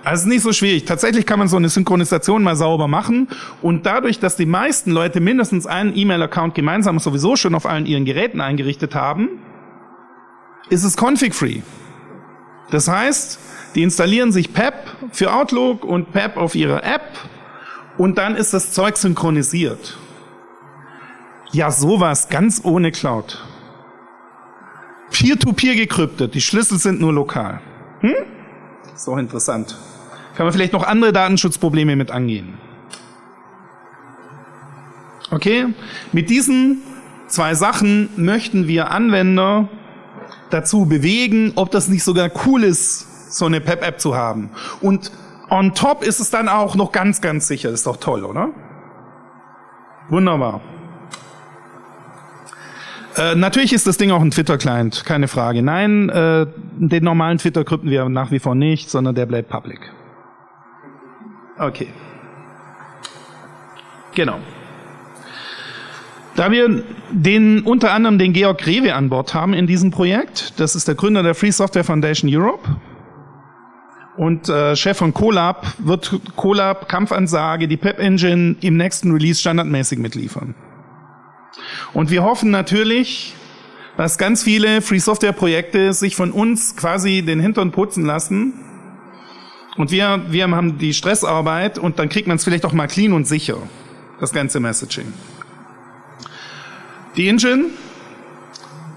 Also nicht so schwierig. Tatsächlich kann man so eine Synchronisation mal sauber machen und dadurch, dass die meisten Leute mindestens einen E-Mail-Account gemeinsam sowieso schon auf allen ihren Geräten eingerichtet haben, ist es config-free. Das heißt, die installieren sich PEP für Outlook und PEP auf ihre App und dann ist das Zeug synchronisiert. Ja, sowas ganz ohne Cloud. Peer-to-peer -peer gekryptet, die Schlüssel sind nur lokal. Hm? Ist doch interessant. Kann man vielleicht noch andere Datenschutzprobleme mit angehen? Okay? Mit diesen zwei Sachen möchten wir Anwender dazu bewegen, ob das nicht sogar cool ist, so eine PEP-App zu haben. Und on top ist es dann auch noch ganz, ganz sicher. ist doch toll, oder? Wunderbar. Äh, natürlich ist das Ding auch ein Twitter-Client, keine Frage. Nein, äh, den normalen Twitter krypten wir nach wie vor nicht, sondern der bleibt public. Okay. Genau. Da wir den unter anderem den Georg Rewe an Bord haben in diesem Projekt, das ist der Gründer der Free Software Foundation Europe und äh, Chef von Colab, wird Colab Kampfansage die Pep Engine im nächsten Release standardmäßig mitliefern. Und wir hoffen natürlich, dass ganz viele Free Software Projekte sich von uns quasi den Hintern putzen lassen. Und wir, wir haben die Stressarbeit und dann kriegt man es vielleicht auch mal clean und sicher, das ganze Messaging. Die Engine,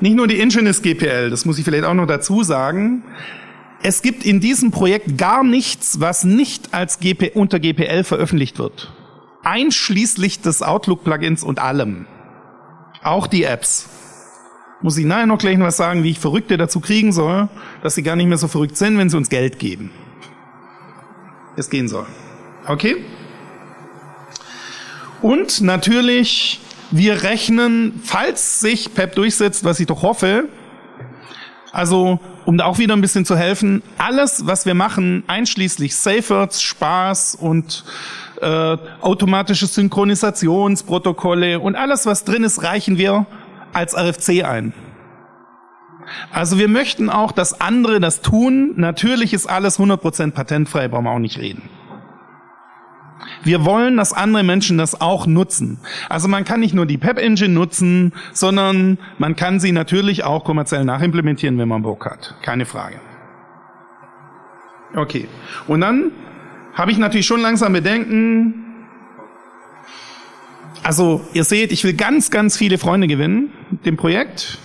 nicht nur die Engine ist GPL, das muss ich vielleicht auch noch dazu sagen. Es gibt in diesem Projekt gar nichts, was nicht als GP, unter GPL veröffentlicht wird. Einschließlich des Outlook-Plugins und allem. Auch die Apps. Muss ich nachher noch gleich was sagen, wie ich Verrückte dazu kriegen soll, dass sie gar nicht mehr so verrückt sind, wenn sie uns Geld geben. Es gehen soll. Okay? Und natürlich, wir rechnen, falls sich PEP durchsetzt, was ich doch hoffe, also um da auch wieder ein bisschen zu helfen, alles, was wir machen, einschließlich Safewords, Spaß und äh, automatische Synchronisationsprotokolle und alles, was drin ist, reichen wir als RFC ein. Also wir möchten auch, dass andere das tun. Natürlich ist alles 100% patentfrei, brauchen wir auch nicht reden. Wir wollen, dass andere Menschen das auch nutzen. Also man kann nicht nur die PEP Engine nutzen, sondern man kann sie natürlich auch kommerziell nachimplementieren, wenn man Bock hat. Keine Frage. Okay. Und dann habe ich natürlich schon langsam Bedenken. Also, ihr seht, ich will ganz, ganz viele Freunde gewinnen mit dem Projekt.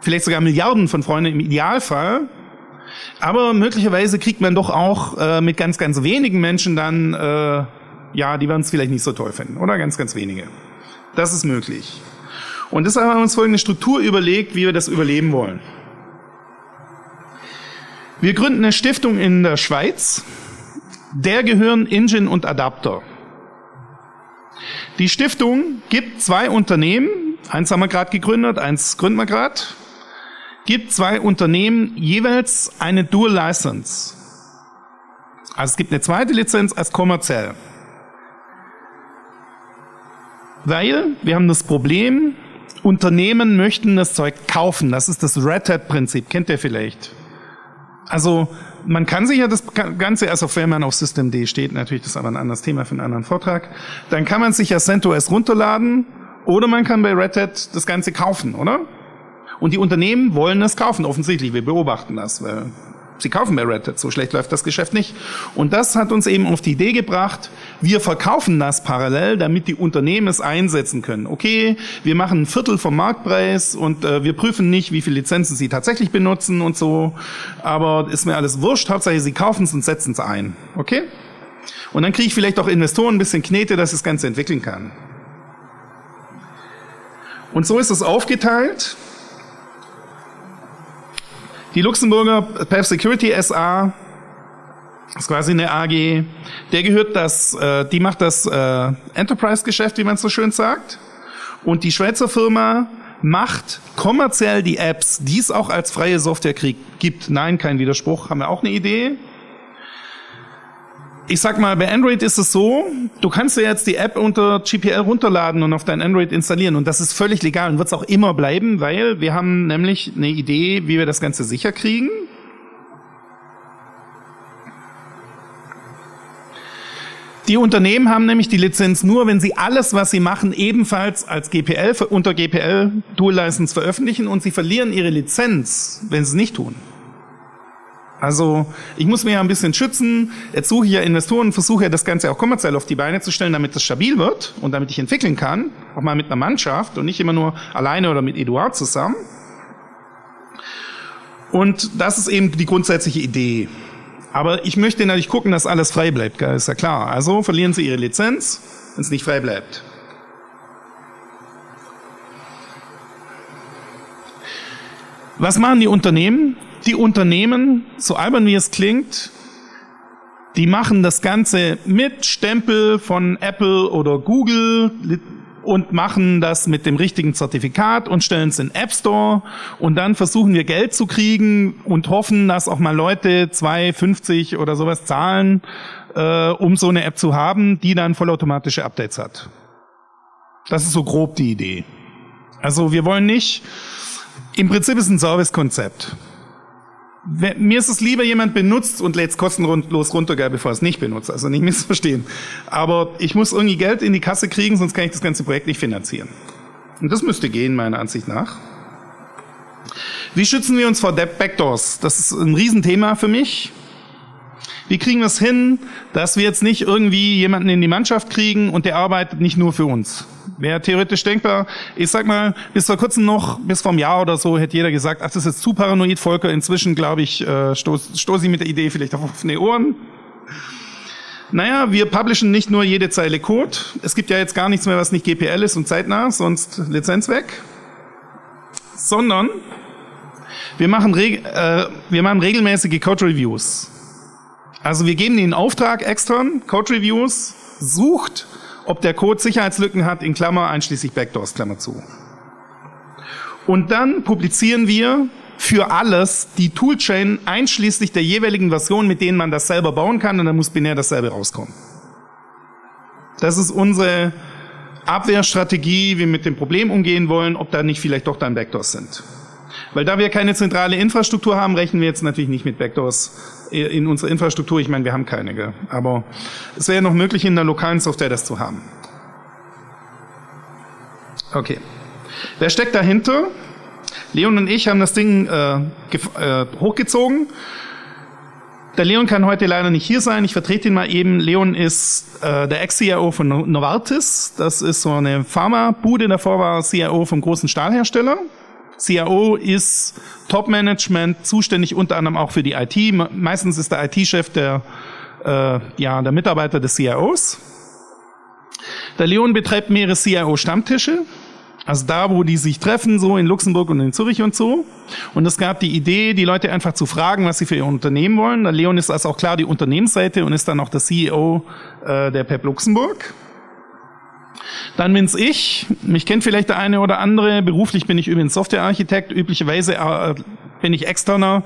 Vielleicht sogar Milliarden von Freunden im Idealfall. Aber möglicherweise kriegt man doch auch äh, mit ganz, ganz wenigen Menschen dann, äh, ja, die werden es vielleicht nicht so toll finden. Oder ganz, ganz wenige. Das ist möglich. Und deshalb haben wir uns folgende Struktur überlegt, wie wir das überleben wollen. Wir gründen eine Stiftung in der Schweiz. Der gehören Engine und Adapter. Die Stiftung gibt zwei Unternehmen, eins haben wir gerade gegründet, eins gründen wir gerade, gibt zwei Unternehmen jeweils eine Dual License. Also es gibt eine zweite Lizenz als kommerziell. Weil wir haben das Problem, Unternehmen möchten das Zeug kaufen. Das ist das Red Hat-Prinzip, kennt ihr vielleicht. Also man kann sich ja das Ganze, also wenn man auf Systemd steht, natürlich das ist aber ein anderes Thema für einen anderen Vortrag, dann kann man sich ja CentOS runterladen oder man kann bei Red Hat das Ganze kaufen, oder? Und die Unternehmen wollen es kaufen, offensichtlich. Wir beobachten das, weil Sie kaufen bei Red Hat, so schlecht läuft das Geschäft nicht. Und das hat uns eben auf die Idee gebracht, wir verkaufen das parallel, damit die Unternehmen es einsetzen können. Okay, wir machen ein Viertel vom Marktpreis und äh, wir prüfen nicht, wie viele Lizenzen sie tatsächlich benutzen und so, aber ist mir alles wurscht, Hauptsache sie kaufen es und setzen es ein. Okay? Und dann kriege ich vielleicht auch Investoren ein bisschen Knete, dass ich das Ganze entwickeln kann. Und so ist es aufgeteilt. Die Luxemburger Path Security SA ist quasi eine AG, der gehört das, äh, die macht das äh, Enterprise-Geschäft, wie man so schön sagt. Und die Schweizer Firma macht kommerziell die Apps, die es auch als freie Software gibt. Nein, kein Widerspruch, haben wir auch eine Idee ich sag mal, bei Android ist es so, du kannst dir jetzt die App unter GPL runterladen und auf dein Android installieren und das ist völlig legal und wird es auch immer bleiben, weil wir haben nämlich eine Idee, wie wir das Ganze sicher kriegen. Die Unternehmen haben nämlich die Lizenz nur, wenn sie alles, was sie machen, ebenfalls als GPL unter GPL Dual License veröffentlichen und sie verlieren ihre Lizenz, wenn sie es nicht tun. Also ich muss mir ja ein bisschen schützen. Jetzt suche ich ja Investoren, versuche ja das Ganze auch kommerziell auf die Beine zu stellen, damit das stabil wird und damit ich entwickeln kann, auch mal mit einer Mannschaft und nicht immer nur alleine oder mit Eduard zusammen. Und das ist eben die grundsätzliche Idee. Aber ich möchte natürlich gucken, dass alles frei bleibt, ist ja klar. Also verlieren Sie Ihre Lizenz, wenn es nicht frei bleibt. Was machen die Unternehmen? Die Unternehmen, so albern wie es klingt, die machen das Ganze mit Stempel von Apple oder Google und machen das mit dem richtigen Zertifikat und stellen es in App Store und dann versuchen wir Geld zu kriegen und hoffen, dass auch mal Leute 2,50 oder sowas zahlen, äh, um so eine App zu haben, die dann vollautomatische Updates hat. Das ist so grob die Idee. Also wir wollen nicht, im Prinzip ist ein Servicekonzept mir ist es lieber, jemand benutzt und lädt es kostenlos runter, bevor es nicht benutzt. Also nicht missverstehen. Aber ich muss irgendwie Geld in die Kasse kriegen, sonst kann ich das ganze Projekt nicht finanzieren. Und das müsste gehen, meiner Ansicht nach. Wie schützen wir uns vor Backdoors? Das ist ein Riesenthema für mich. Wie kriegen wir es hin, dass wir jetzt nicht irgendwie jemanden in die Mannschaft kriegen und der arbeitet nicht nur für uns? Wäre theoretisch denkbar. Ich sag mal, bis vor kurzem noch, bis vor einem Jahr oder so, hätte jeder gesagt, ach, das ist jetzt zu paranoid, Volker. Inzwischen, glaube ich, äh, stoße stoß ich mit der Idee vielleicht auf offene Ohren. Naja, wir publishen nicht nur jede Zeile Code. Es gibt ja jetzt gar nichts mehr, was nicht GPL ist und zeitnah, sonst Lizenz weg. Sondern wir machen, äh, wir machen regelmäßige Code-Reviews. Also wir geben den Auftrag extern, Code-Reviews, sucht ob der Code Sicherheitslücken hat, in Klammer einschließlich Backdoors, Klammer zu. Und dann publizieren wir für alles die Toolchain einschließlich der jeweiligen Version, mit denen man das selber bauen kann, und dann muss binär dasselbe rauskommen. Das ist unsere Abwehrstrategie, wie wir mit dem Problem umgehen wollen, ob da nicht vielleicht doch dann Backdoors sind. Weil da wir keine zentrale Infrastruktur haben, rechnen wir jetzt natürlich nicht mit Backdoors in unserer Infrastruktur. Ich meine, wir haben keine, gell? aber es wäre noch möglich, in der lokalen Software das zu haben. Okay. Wer steckt dahinter? Leon und ich haben das Ding äh, äh, hochgezogen. Der Leon kann heute leider nicht hier sein. Ich vertrete ihn mal eben. Leon ist äh, der Ex-CIO von Novartis. Das ist so eine Pharma-Bude. Davor war CIO vom großen Stahlhersteller. CIO ist Top-Management, zuständig unter anderem auch für die IT. Meistens ist der IT-Chef der, äh, ja, der Mitarbeiter des CIOs. Der Leon betreibt mehrere CIO-Stammtische. Also da, wo die sich treffen, so in Luxemburg und in Zürich und so. Und es gab die Idee, die Leute einfach zu fragen, was sie für ihr Unternehmen wollen. Der Leon ist also auch klar die Unternehmensseite und ist dann auch der CEO äh, der PEP Luxemburg. Dann bin's ich. Mich kennt vielleicht der eine oder andere. Beruflich bin ich übrigens Softwarearchitekt. Üblicherweise äh, bin ich externer,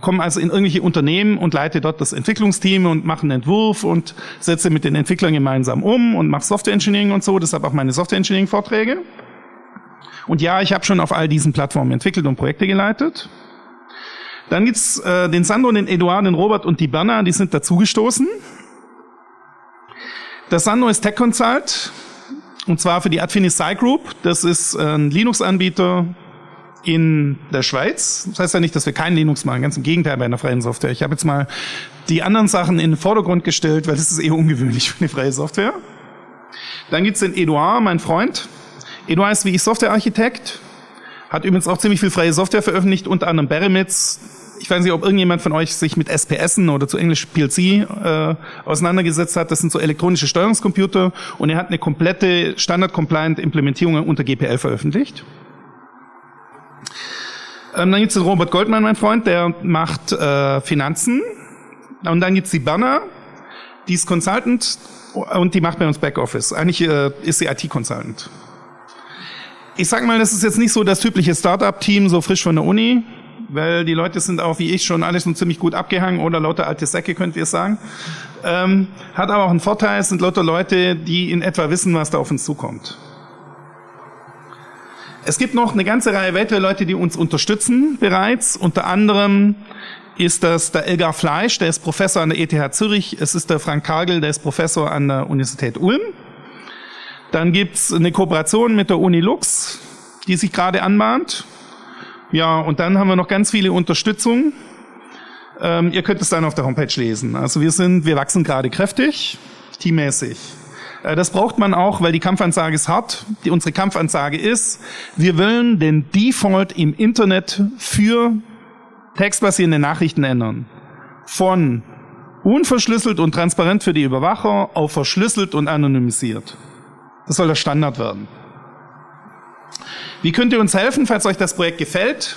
komme also in irgendwelche Unternehmen und leite dort das Entwicklungsteam und mache einen Entwurf und setze mit den Entwicklern gemeinsam um und mache Software Engineering und so. Deshalb auch meine Software Engineering Vorträge. Und ja, ich habe schon auf all diesen Plattformen entwickelt und Projekte geleitet. Dann gibt's äh, den Sandro, den Eduard, den Robert und die Berna, die sind dazugestoßen. Der Sandro ist Tech Consult und zwar für die Adfinis Group. Das ist ein Linux-Anbieter in der Schweiz. Das heißt ja nicht, dass wir kein Linux machen, ganz im Gegenteil bei einer freien Software. Ich habe jetzt mal die anderen Sachen in den Vordergrund gestellt, weil das ist eher ungewöhnlich für eine freie Software. Dann gibt's den Eduard, mein Freund, Eduard ist wie ich Softwarearchitekt, hat übrigens auch ziemlich viel freie Software veröffentlicht, unter anderem Barometz. Ich weiß nicht, ob irgendjemand von euch sich mit SPSen oder zu Englisch PLC äh, auseinandergesetzt hat. Das sind so elektronische Steuerungscomputer und er hat eine komplette Standard-compliant Implementierung unter GPL veröffentlicht. Ähm, dann gibt's den Robert Goldmann, mein Freund, der macht äh, Finanzen. Und dann gibt's die Banner, die ist Consultant und die macht bei uns Backoffice. Eigentlich äh, ist sie IT-Consultant ich sag mal, das ist jetzt nicht so das typische Startup-Team, so frisch von der Uni, weil die Leute sind auch wie ich schon alles schon ziemlich gut abgehangen oder lauter alte Säcke, könnt ihr sagen. Ähm, hat aber auch einen Vorteil, es sind lauter Leute, die in etwa wissen, was da auf uns zukommt. Es gibt noch eine ganze Reihe weitere Leute, die uns unterstützen bereits. Unter anderem ist das der Elgar Fleisch, der ist Professor an der ETH Zürich. Es ist der Frank Kargel, der ist Professor an der Universität Ulm. Dann gibt's eine Kooperation mit der Uni Lux, die sich gerade anbahnt. Ja, und dann haben wir noch ganz viele Unterstützungen. Ähm, ihr könnt es dann auf der Homepage lesen. Also wir sind, wir wachsen gerade kräftig, teammäßig. Äh, das braucht man auch, weil die Kampfansage ist hart. Die, unsere Kampfansage ist, wir wollen den Default im Internet für textbasierende Nachrichten ändern. Von unverschlüsselt und transparent für die Überwacher auf verschlüsselt und anonymisiert. Das soll der Standard werden. Wie könnt ihr uns helfen, falls euch das Projekt gefällt?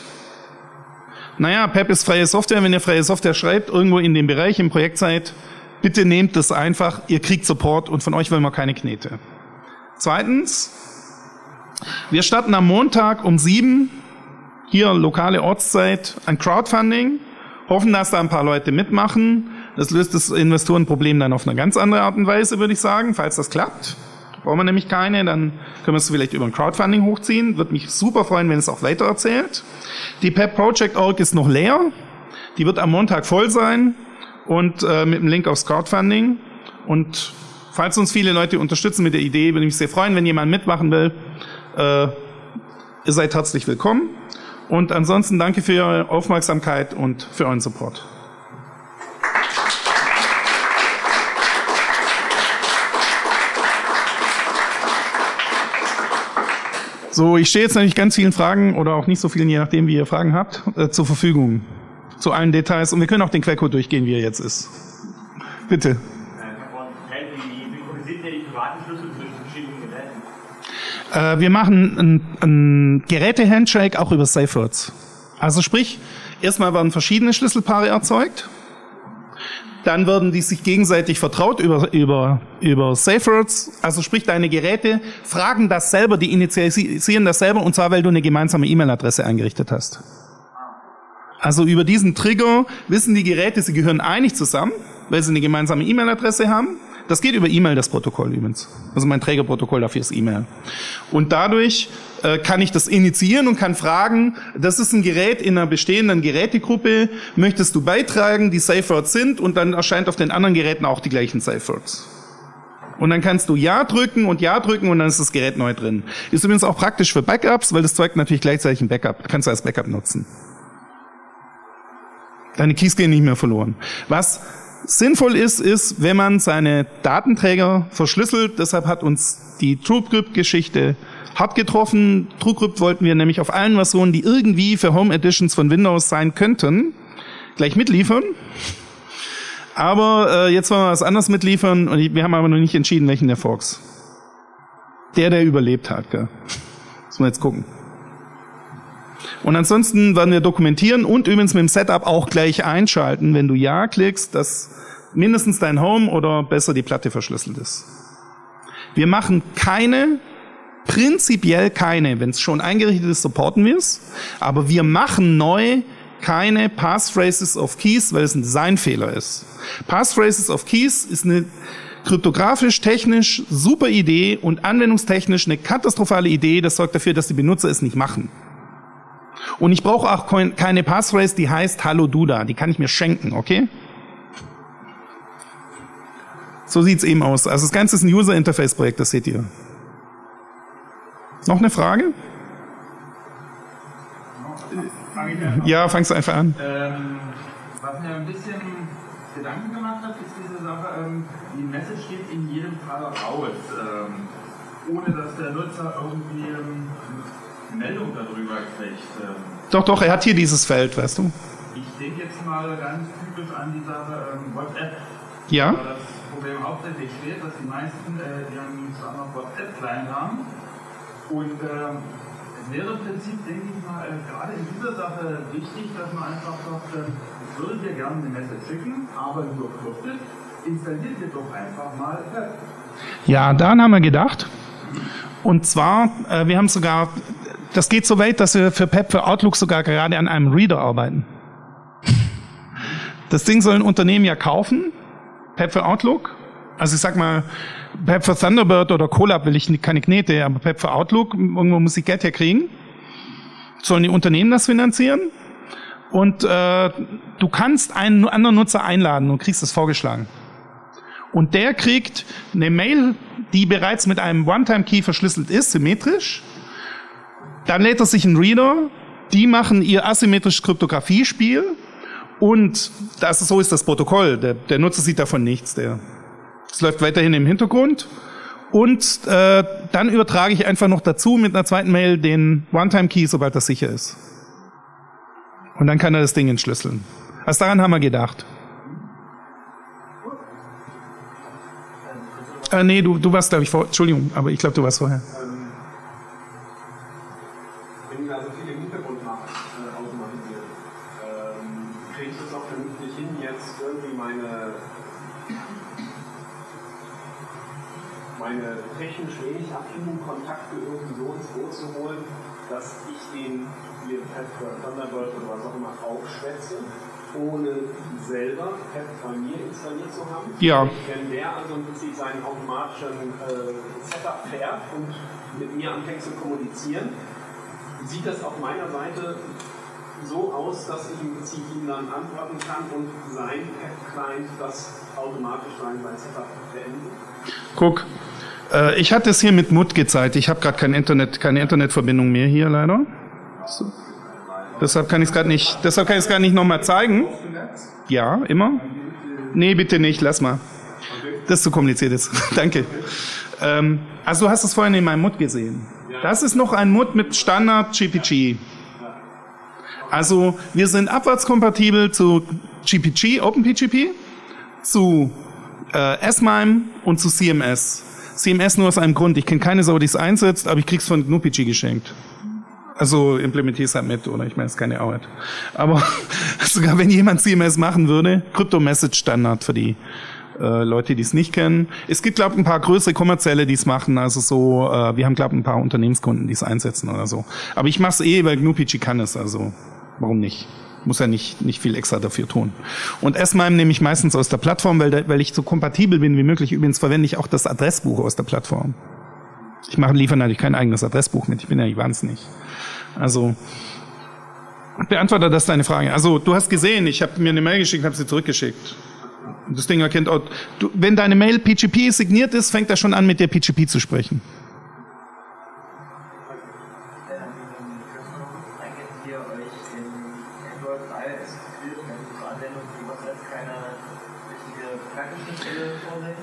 Naja, PEP ist freie Software. Wenn ihr freie Software schreibt, irgendwo in dem Bereich im Projekt seid, bitte nehmt das einfach. Ihr kriegt Support und von euch wollen wir keine Knete. Zweitens, wir starten am Montag um sieben, hier lokale Ortszeit, ein Crowdfunding. Hoffen, dass da ein paar Leute mitmachen. Das löst das Investorenproblem dann auf eine ganz andere Art und Weise, würde ich sagen, falls das klappt. Brauchen wir nämlich keine, dann können wir es vielleicht über ein Crowdfunding hochziehen. Würde mich super freuen, wenn es auch weiter erzählt. Die PEP Project Org ist noch leer. Die wird am Montag voll sein und äh, mit dem Link aufs Crowdfunding. Und falls uns viele Leute unterstützen mit der Idee, würde ich mich sehr freuen, wenn jemand mitmachen will. Äh, ihr seid herzlich willkommen. Und ansonsten danke für eure Aufmerksamkeit und für euren Support. So, ich stehe jetzt natürlich ganz vielen Fragen oder auch nicht so vielen, je nachdem, wie ihr Fragen habt, äh, zur Verfügung. Zu allen Details. Und wir können auch den Quellcode durchgehen, wie er jetzt ist. Bitte. Äh, wir machen ein, ein Geräte-Handshake auch über SafeWords. Also sprich, erstmal werden verschiedene Schlüsselpaare erzeugt dann werden die sich gegenseitig vertraut über, über, über Safe. Also sprich, deine Geräte fragen das selber, die initialisieren das selber, und zwar, weil du eine gemeinsame E-Mail-Adresse eingerichtet hast. Also über diesen Trigger wissen die Geräte, sie gehören einig zusammen, weil sie eine gemeinsame E-Mail-Adresse haben. Das geht über E-Mail, das Protokoll übrigens. Also mein Trägerprotokoll dafür ist E-Mail. Und dadurch äh, kann ich das initiieren und kann fragen, das ist ein Gerät in einer bestehenden Gerätegruppe, möchtest du beitragen, die Safe sind und dann erscheint auf den anderen Geräten auch die gleichen Safe Und dann kannst du Ja drücken und Ja drücken und dann ist das Gerät neu drin. Ist übrigens auch praktisch für Backups, weil das zeugt natürlich gleichzeitig ein Backup. Kannst du als Backup nutzen. Deine Keys gehen nicht mehr verloren. Was sinnvoll ist, ist, wenn man seine Datenträger verschlüsselt. Deshalb hat uns die TrueCrypt-Geschichte hart getroffen. TrueCrypt wollten wir nämlich auf allen Versionen, die irgendwie für Home Editions von Windows sein könnten, gleich mitliefern. Aber äh, jetzt wollen wir was anderes mitliefern und wir haben aber noch nicht entschieden, welchen der Fox. Der, der überlebt hat, gell? Müssen wir jetzt gucken. Und ansonsten werden wir dokumentieren und übrigens mit dem Setup auch gleich einschalten, wenn du Ja klickst, dass mindestens dein Home oder besser die Platte verschlüsselt ist. Wir machen keine, prinzipiell keine, wenn es schon eingerichtet ist, supporten wir es, aber wir machen neu keine Passphrases of Keys, weil es ein Designfehler ist. Passphrases of Keys ist eine kryptografisch, technisch super Idee und anwendungstechnisch eine katastrophale Idee. Das sorgt dafür, dass die Benutzer es nicht machen. Und ich brauche auch keine Passphrase, die heißt Hallo Duda. Die kann ich mir schenken, okay? So sieht's eben aus. Also das Ganze ist ein User Interface Projekt, das seht ihr. Noch eine Frage? Ja, fangst du einfach an. Ähm, was mir ein bisschen Gedanken gemacht hat, ist diese Sache, ähm, die Message steht in jedem Fall raus, ähm, ohne dass der Nutzer irgendwie ähm, Meldung darüber kriegt. Ähm. Doch, doch, er hat hier dieses Feld, weißt du. Ich denke jetzt mal ganz typisch an die Sache ähm, WhatsApp. Ja. Da das Problem hauptsächlich steht, dass die meisten, äh, die haben zwar noch WhatsApp-Client haben und ähm, es wäre im Prinzip, denke ich mal, gerade in dieser Sache wichtig, dass man einfach sagt, äh, würde dir gerne eine Message schicken, aber nur kryptisch, installiert ihr doch einfach mal Pep. Ja, daran haben wir gedacht. Und zwar, äh, wir haben sogar das geht so weit, dass wir für PEP, für Outlook sogar gerade an einem Reader arbeiten. Das Ding soll ein Unternehmen ja kaufen, PEP für Outlook. Also ich sag mal, PEP für Thunderbird oder Colab will ich keine Knete, aber PEP für Outlook, irgendwo muss ich Geld herkriegen. Sollen die Unternehmen das finanzieren? Und äh, du kannst einen anderen Nutzer einladen und kriegst das vorgeschlagen. Und der kriegt eine Mail, die bereits mit einem One-Time-Key verschlüsselt ist, symmetrisch, dann lädt er sich einen Reader, die machen ihr asymmetrisches Kryptographiespiel und das ist, so ist das Protokoll. Der, der Nutzer sieht davon nichts. Der, es läuft weiterhin im Hintergrund. Und äh, dann übertrage ich einfach noch dazu mit einer zweiten Mail den One-Time-Key, sobald das sicher ist. Und dann kann er das Ding entschlüsseln. Also daran haben wir gedacht. Äh, nee, du, du warst, glaube ich, vor. Entschuldigung, aber ich glaube, du warst vorher. Selber Pep bei mir installiert zu haben. Ja. Wenn der also im Prinzip seinen automatischen äh, Setup fährt und mit mir anfängt zu kommunizieren, sieht das auf meiner Seite so aus, dass ich im Prinzip ihm dann antworten kann und sein Pep-Client das automatisch sein, sein Setup beenden. Guck, äh, ich hatte es hier mit Mut gezeigt. Ich habe gerade kein Internet, keine Internetverbindung mehr hier leider. So. Deshalb kann ich es gerade nicht, deshalb kann ich es gar nicht nochmal zeigen. Ja, immer. Nee, bitte nicht, lass mal. Das ist zu kompliziert ist. Danke. Ähm, also du hast es vorhin in meinem Mut gesehen. Das ist noch ein Mut mit Standard GPG. Also wir sind abwärtskompatibel zu GPG, OpenPGP, zu äh, S-MIME und zu CMS. CMS nur aus einem Grund. Ich kenne keine Sau, die es einsetzt, aber ich krieg's von GNU-PG geschenkt. Also implementier es halt mit, oder ich meine, es ist keine Arbeit. Aber sogar wenn jemand CMS machen würde, Crypto-Message Standard für die äh, Leute, die es nicht kennen. Es gibt, glaube ich, ein paar größere kommerzielle, die es machen. Also so, äh, wir haben, glaube ich, ein paar Unternehmenskunden, die es einsetzen oder so. Aber ich mache es eh, weil GnuPG kann es. Also warum nicht? Muss ja nicht, nicht viel extra dafür tun. Und S-MIME nehme ich meistens aus der Plattform, weil, weil ich so kompatibel bin wie möglich. Übrigens verwende ich auch das Adressbuch aus der Plattform. Ich mache, liefere natürlich kein eigenes Adressbuch mit. Ich bin ja nicht wahnsinnig. Also beantworte das deine Frage. Also du hast gesehen, ich habe mir eine Mail geschickt, habe sie zurückgeschickt. Das Ding erkennt auch, du, wenn deine Mail PGP signiert ist, fängt er schon an, mit dir PGP zu sprechen. Android 3 ist zur Anwendung für WhatsApp keine richtige Knackgeschnittstelle vorsehen?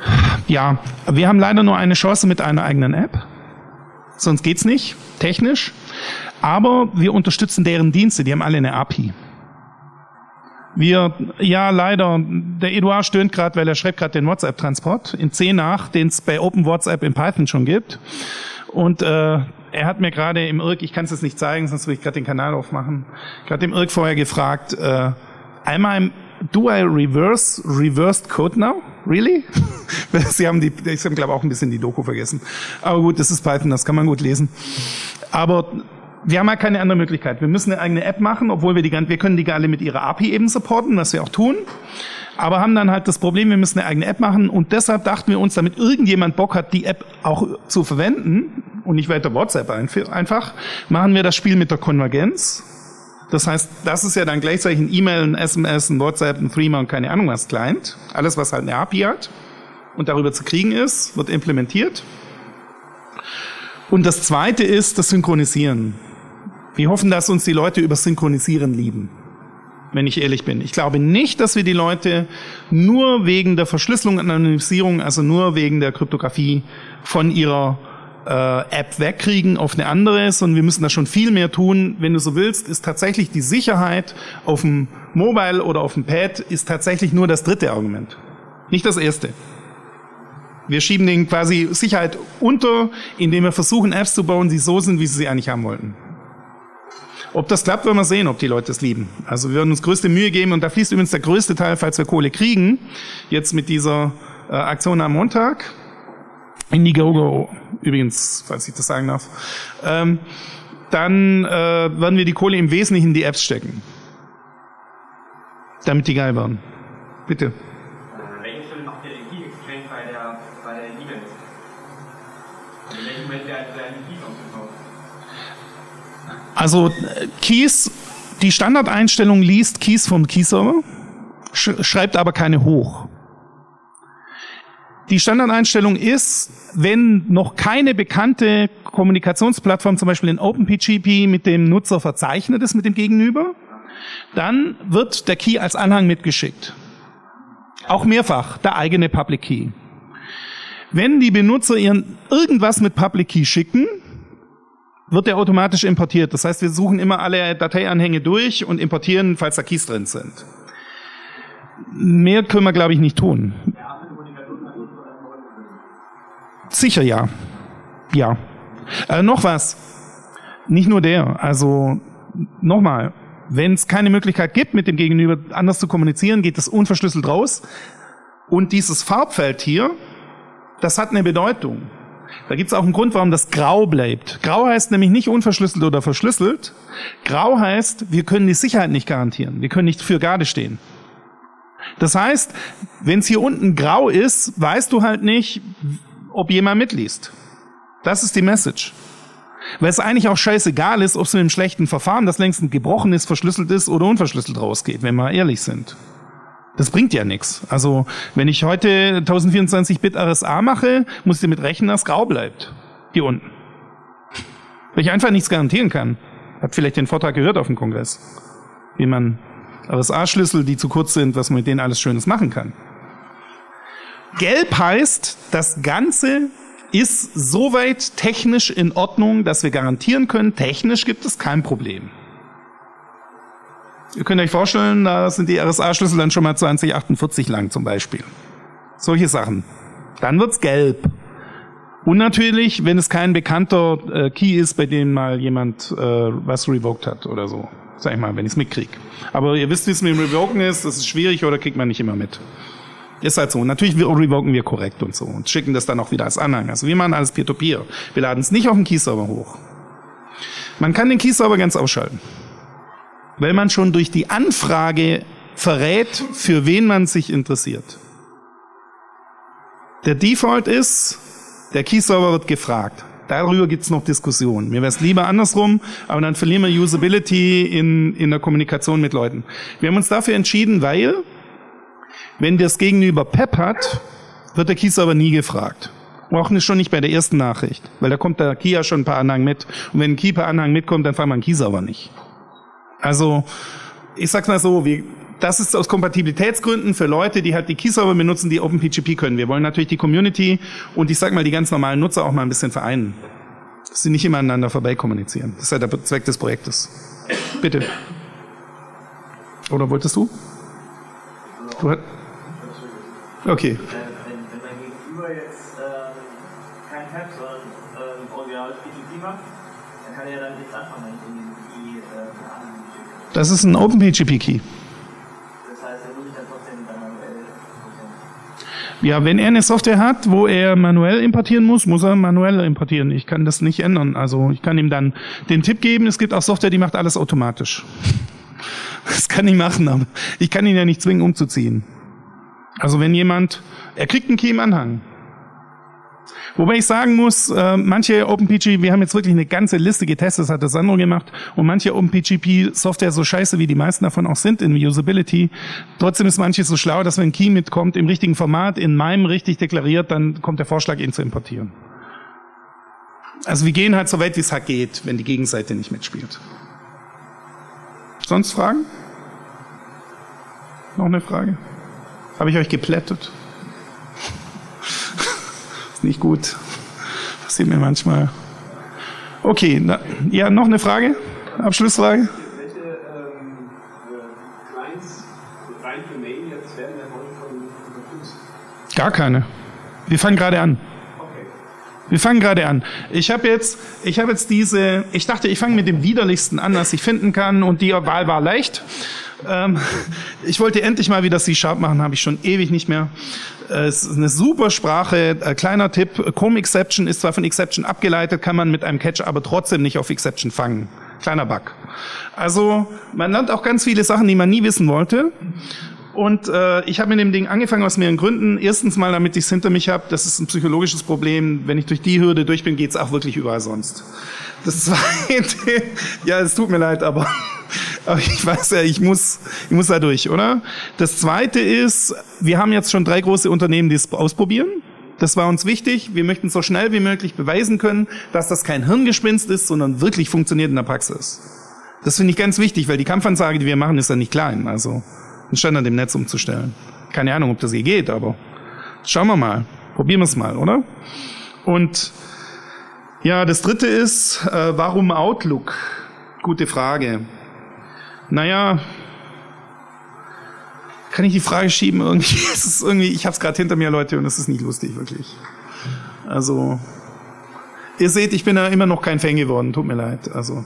Ja, wir haben leider nur eine Chance mit einer eigenen App. Sonst geht's nicht, technisch. Aber wir unterstützen deren Dienste, die haben alle eine API. Wir, ja, leider, der Eduard stöhnt gerade, weil er schreibt gerade den WhatsApp-Transport in 10 nach, den es bei Open WhatsApp in Python schon gibt. Und äh, er hat mir gerade im IRC, ich kann es jetzt nicht zeigen, sonst würde ich gerade den Kanal aufmachen, gerade im IRC vorher gefragt, äh, einmal, do I reverse, reversed code now? Really? Sie haben die, ich habe glaube auch ein bisschen die Doku vergessen. Aber gut, das ist Python, das kann man gut lesen. Aber wir haben ja keine andere Möglichkeit. Wir müssen eine eigene App machen, obwohl wir die wir können die alle mit ihrer API eben supporten, was wir auch tun. Aber haben dann halt das Problem, wir müssen eine eigene App machen und deshalb dachten wir uns, damit irgendjemand Bock hat, die App auch zu verwenden und nicht weiter WhatsApp einfach, machen wir das Spiel mit der Konvergenz. Das heißt, das ist ja dann gleichzeitig ein E-Mail, ein SMS, ein WhatsApp, ein Threema und keine Ahnung was Client. Alles, was halt eine API hat und darüber zu kriegen ist, wird implementiert. Und das zweite ist das Synchronisieren. Wir hoffen, dass uns die Leute über Synchronisieren lieben, wenn ich ehrlich bin. Ich glaube nicht, dass wir die Leute nur wegen der Verschlüsselung und Anonymisierung, also nur wegen der Kryptographie von ihrer äh, App wegkriegen auf eine andere, sondern wir müssen da schon viel mehr tun. Wenn du so willst, ist tatsächlich die Sicherheit auf dem Mobile oder auf dem Pad ist tatsächlich nur das dritte Argument, nicht das erste. Wir schieben den quasi Sicherheit unter, indem wir versuchen, Apps zu bauen, die so sind, wie sie sie eigentlich haben wollten. Ob das klappt, werden wir sehen, ob die Leute es lieben. Also wir werden uns größte Mühe geben und da fließt übrigens der größte Teil, falls wir Kohle kriegen, jetzt mit dieser äh, Aktion am Montag. Indiegogo, übrigens, falls ich das sagen darf. Ähm, dann äh, werden wir die Kohle im Wesentlichen in die Apps stecken. Damit die geil werden. Bitte. Also Keys, die Standardeinstellung liest Keys vom Key-Server, sch schreibt aber keine hoch. Die Standardeinstellung ist, wenn noch keine bekannte Kommunikationsplattform, zum Beispiel in OpenPGP, mit dem Nutzer verzeichnet ist, mit dem Gegenüber, dann wird der Key als Anhang mitgeschickt. Auch mehrfach, der eigene Public Key. Wenn die Benutzer ihren irgendwas mit Public Key schicken, wird der automatisch importiert. Das heißt, wir suchen immer alle Dateianhänge durch und importieren, falls da Keys drin sind. Mehr können wir, glaube ich, nicht tun. Sicher ja. Ja. Äh, noch was. Nicht nur der. Also nochmal, wenn es keine Möglichkeit gibt, mit dem Gegenüber anders zu kommunizieren, geht das unverschlüsselt raus. Und dieses Farbfeld hier, das hat eine Bedeutung. Da gibt es auch einen Grund, warum das grau bleibt. Grau heißt nämlich nicht unverschlüsselt oder verschlüsselt. Grau heißt, wir können die Sicherheit nicht garantieren. Wir können nicht für Garde stehen. Das heißt, wenn es hier unten grau ist, weißt du halt nicht, ob jemand mitliest. Das ist die Message. Weil es eigentlich auch scheißegal ist, ob es mit einem schlechten Verfahren, das längst gebrochen ist, verschlüsselt ist oder unverschlüsselt rausgeht, wenn wir ehrlich sind. Das bringt ja nichts. Also wenn ich heute 1024-Bit RSA mache, muss ich damit rechnen, dass grau bleibt. Hier unten. Weil ich einfach nichts garantieren kann. Hat vielleicht den Vortrag gehört auf dem Kongress. Wie man RSA-Schlüssel, die zu kurz sind, was man mit denen alles Schönes machen kann. Gelb heißt, das Ganze ist soweit technisch in Ordnung, dass wir garantieren können, technisch gibt es kein Problem. Ihr könnt euch vorstellen, da sind die RSA-Schlüssel dann schon mal 2048 lang zum Beispiel. Solche Sachen. Dann wird's gelb. Und natürlich, wenn es kein bekannter äh, Key ist, bei dem mal jemand äh, was revoked hat oder so. Sag ich mal, wenn ich es mitkrieg. Aber ihr wisst, wie es mit dem Revoken ist, das ist schwierig oder kriegt man nicht immer mit. Ist halt so. Natürlich revoken wir korrekt und so und schicken das dann auch wieder als Anhang. Also wir machen alles Peer-to-Peer. -Peer. Wir laden es nicht auf den Key-Server hoch. Man kann den Key-Server ganz ausschalten weil man schon durch die Anfrage verrät, für wen man sich interessiert. Der Default ist, der Key-Server wird gefragt. Darüber gibt's noch Diskussionen. Mir wäre es lieber andersrum, aber dann verlieren wir Usability in, in der Kommunikation mit Leuten. Wir haben uns dafür entschieden, weil, wenn das Gegenüber PEP hat, wird der Key-Server nie gefragt. Auch schon nicht bei der ersten Nachricht, weil da kommt der ja schon ein paar Anhang mit. Und wenn ein Key per Anhang mitkommt, dann fragen wir einen Key-Server nicht. Also ich sag's mal so, wir, das ist aus Kompatibilitätsgründen für Leute, die halt die Key-Server benutzen, die OpenPGP können. Wir wollen natürlich die Community und ich sag mal die ganz normalen Nutzer auch mal ein bisschen vereinen. Dass sie nicht immer aneinander vorbei kommunizieren. Das ist ja der Zweck des Projektes. Bitte. Oder wolltest du? du hat okay. Wenn, wenn mein Gegenüber jetzt ähm, kein Tab, sondern ähm, originales PGP macht, dann kann er dann nichts anfangen, wenn ich ihm die äh, schicke. Das ist ein OpenPGP-Key. Ja, wenn er eine Software hat, wo er manuell importieren muss, muss er manuell importieren. Ich kann das nicht ändern. Also ich kann ihm dann den Tipp geben, es gibt auch Software, die macht alles automatisch. Das kann ich machen, aber ich kann ihn ja nicht zwingen, umzuziehen. Also wenn jemand, er kriegt einen Key im Anhang. Wobei ich sagen muss, äh, manche OpenPGP, wir haben jetzt wirklich eine ganze Liste getestet, das hat der Sandro gemacht, und manche OpenPGP-Software so scheiße, wie die meisten davon auch sind in Usability, trotzdem ist manches so schlau, dass wenn ein Key mitkommt, im richtigen Format, in meinem richtig deklariert, dann kommt der Vorschlag, ihn zu importieren. Also wir gehen halt so weit, wie es halt geht, wenn die Gegenseite nicht mitspielt. Sonst Fragen? Noch eine Frage? Habe ich euch geplättet? Ist nicht gut. Passiert mir manchmal. Okay, na, ja, noch eine Frage? Abschlussfrage? Ähm, äh? Gar keine. Wir fangen gerade an. Okay. Wir fangen gerade an. Ich habe jetzt, ich habe jetzt diese, ich dachte, ich fange mit dem widerlichsten an, was ich finden kann, und die Wahl war leicht. Ähm, ich wollte endlich mal wieder C-Sharp machen, habe ich schon ewig nicht mehr. Äh, Es ist eine super Sprache. Äh, kleiner Tipp, Comb Exception ist zwar von Exception abgeleitet, kann man mit einem Catch aber trotzdem nicht auf Exception fangen. Kleiner Bug. Also man lernt auch ganz viele Sachen, die man nie wissen wollte. Und äh, ich habe mit dem Ding angefangen aus mehreren Gründen. Erstens mal, damit ich es hinter mich habe. Das ist ein psychologisches Problem. Wenn ich durch die Hürde durch bin, geht's auch wirklich überall sonst. Das zweite, ja, es tut mir leid, aber, aber ich weiß ja, ich muss, ich muss da durch, oder? Das zweite ist, wir haben jetzt schon drei große Unternehmen, die es ausprobieren. Das war uns wichtig. Wir möchten so schnell wie möglich beweisen können, dass das kein Hirngespinst ist, sondern wirklich funktioniert in der Praxis. Das finde ich ganz wichtig, weil die Kampfansage, die wir machen, ist ja nicht klein. Also einen Standard im Netz umzustellen. Keine Ahnung, ob das je geht, aber schauen wir mal. Probieren wir es mal, oder? Und ja, das dritte ist, äh, warum Outlook? Gute Frage. Naja, kann ich die Frage schieben irgendwie? Es ist irgendwie, ich habe es gerade hinter mir, Leute, und es ist nicht lustig, wirklich. Also, ihr seht, ich bin da immer noch kein Fan geworden, tut mir leid. Also,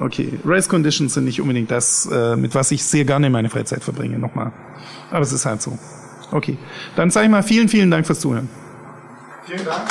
okay, Race Conditions sind nicht unbedingt das, äh, mit was ich sehr gerne meine Freizeit verbringe, nochmal. Aber es ist halt so. Okay, dann sage ich mal vielen, vielen Dank fürs Zuhören. Vielen Dank.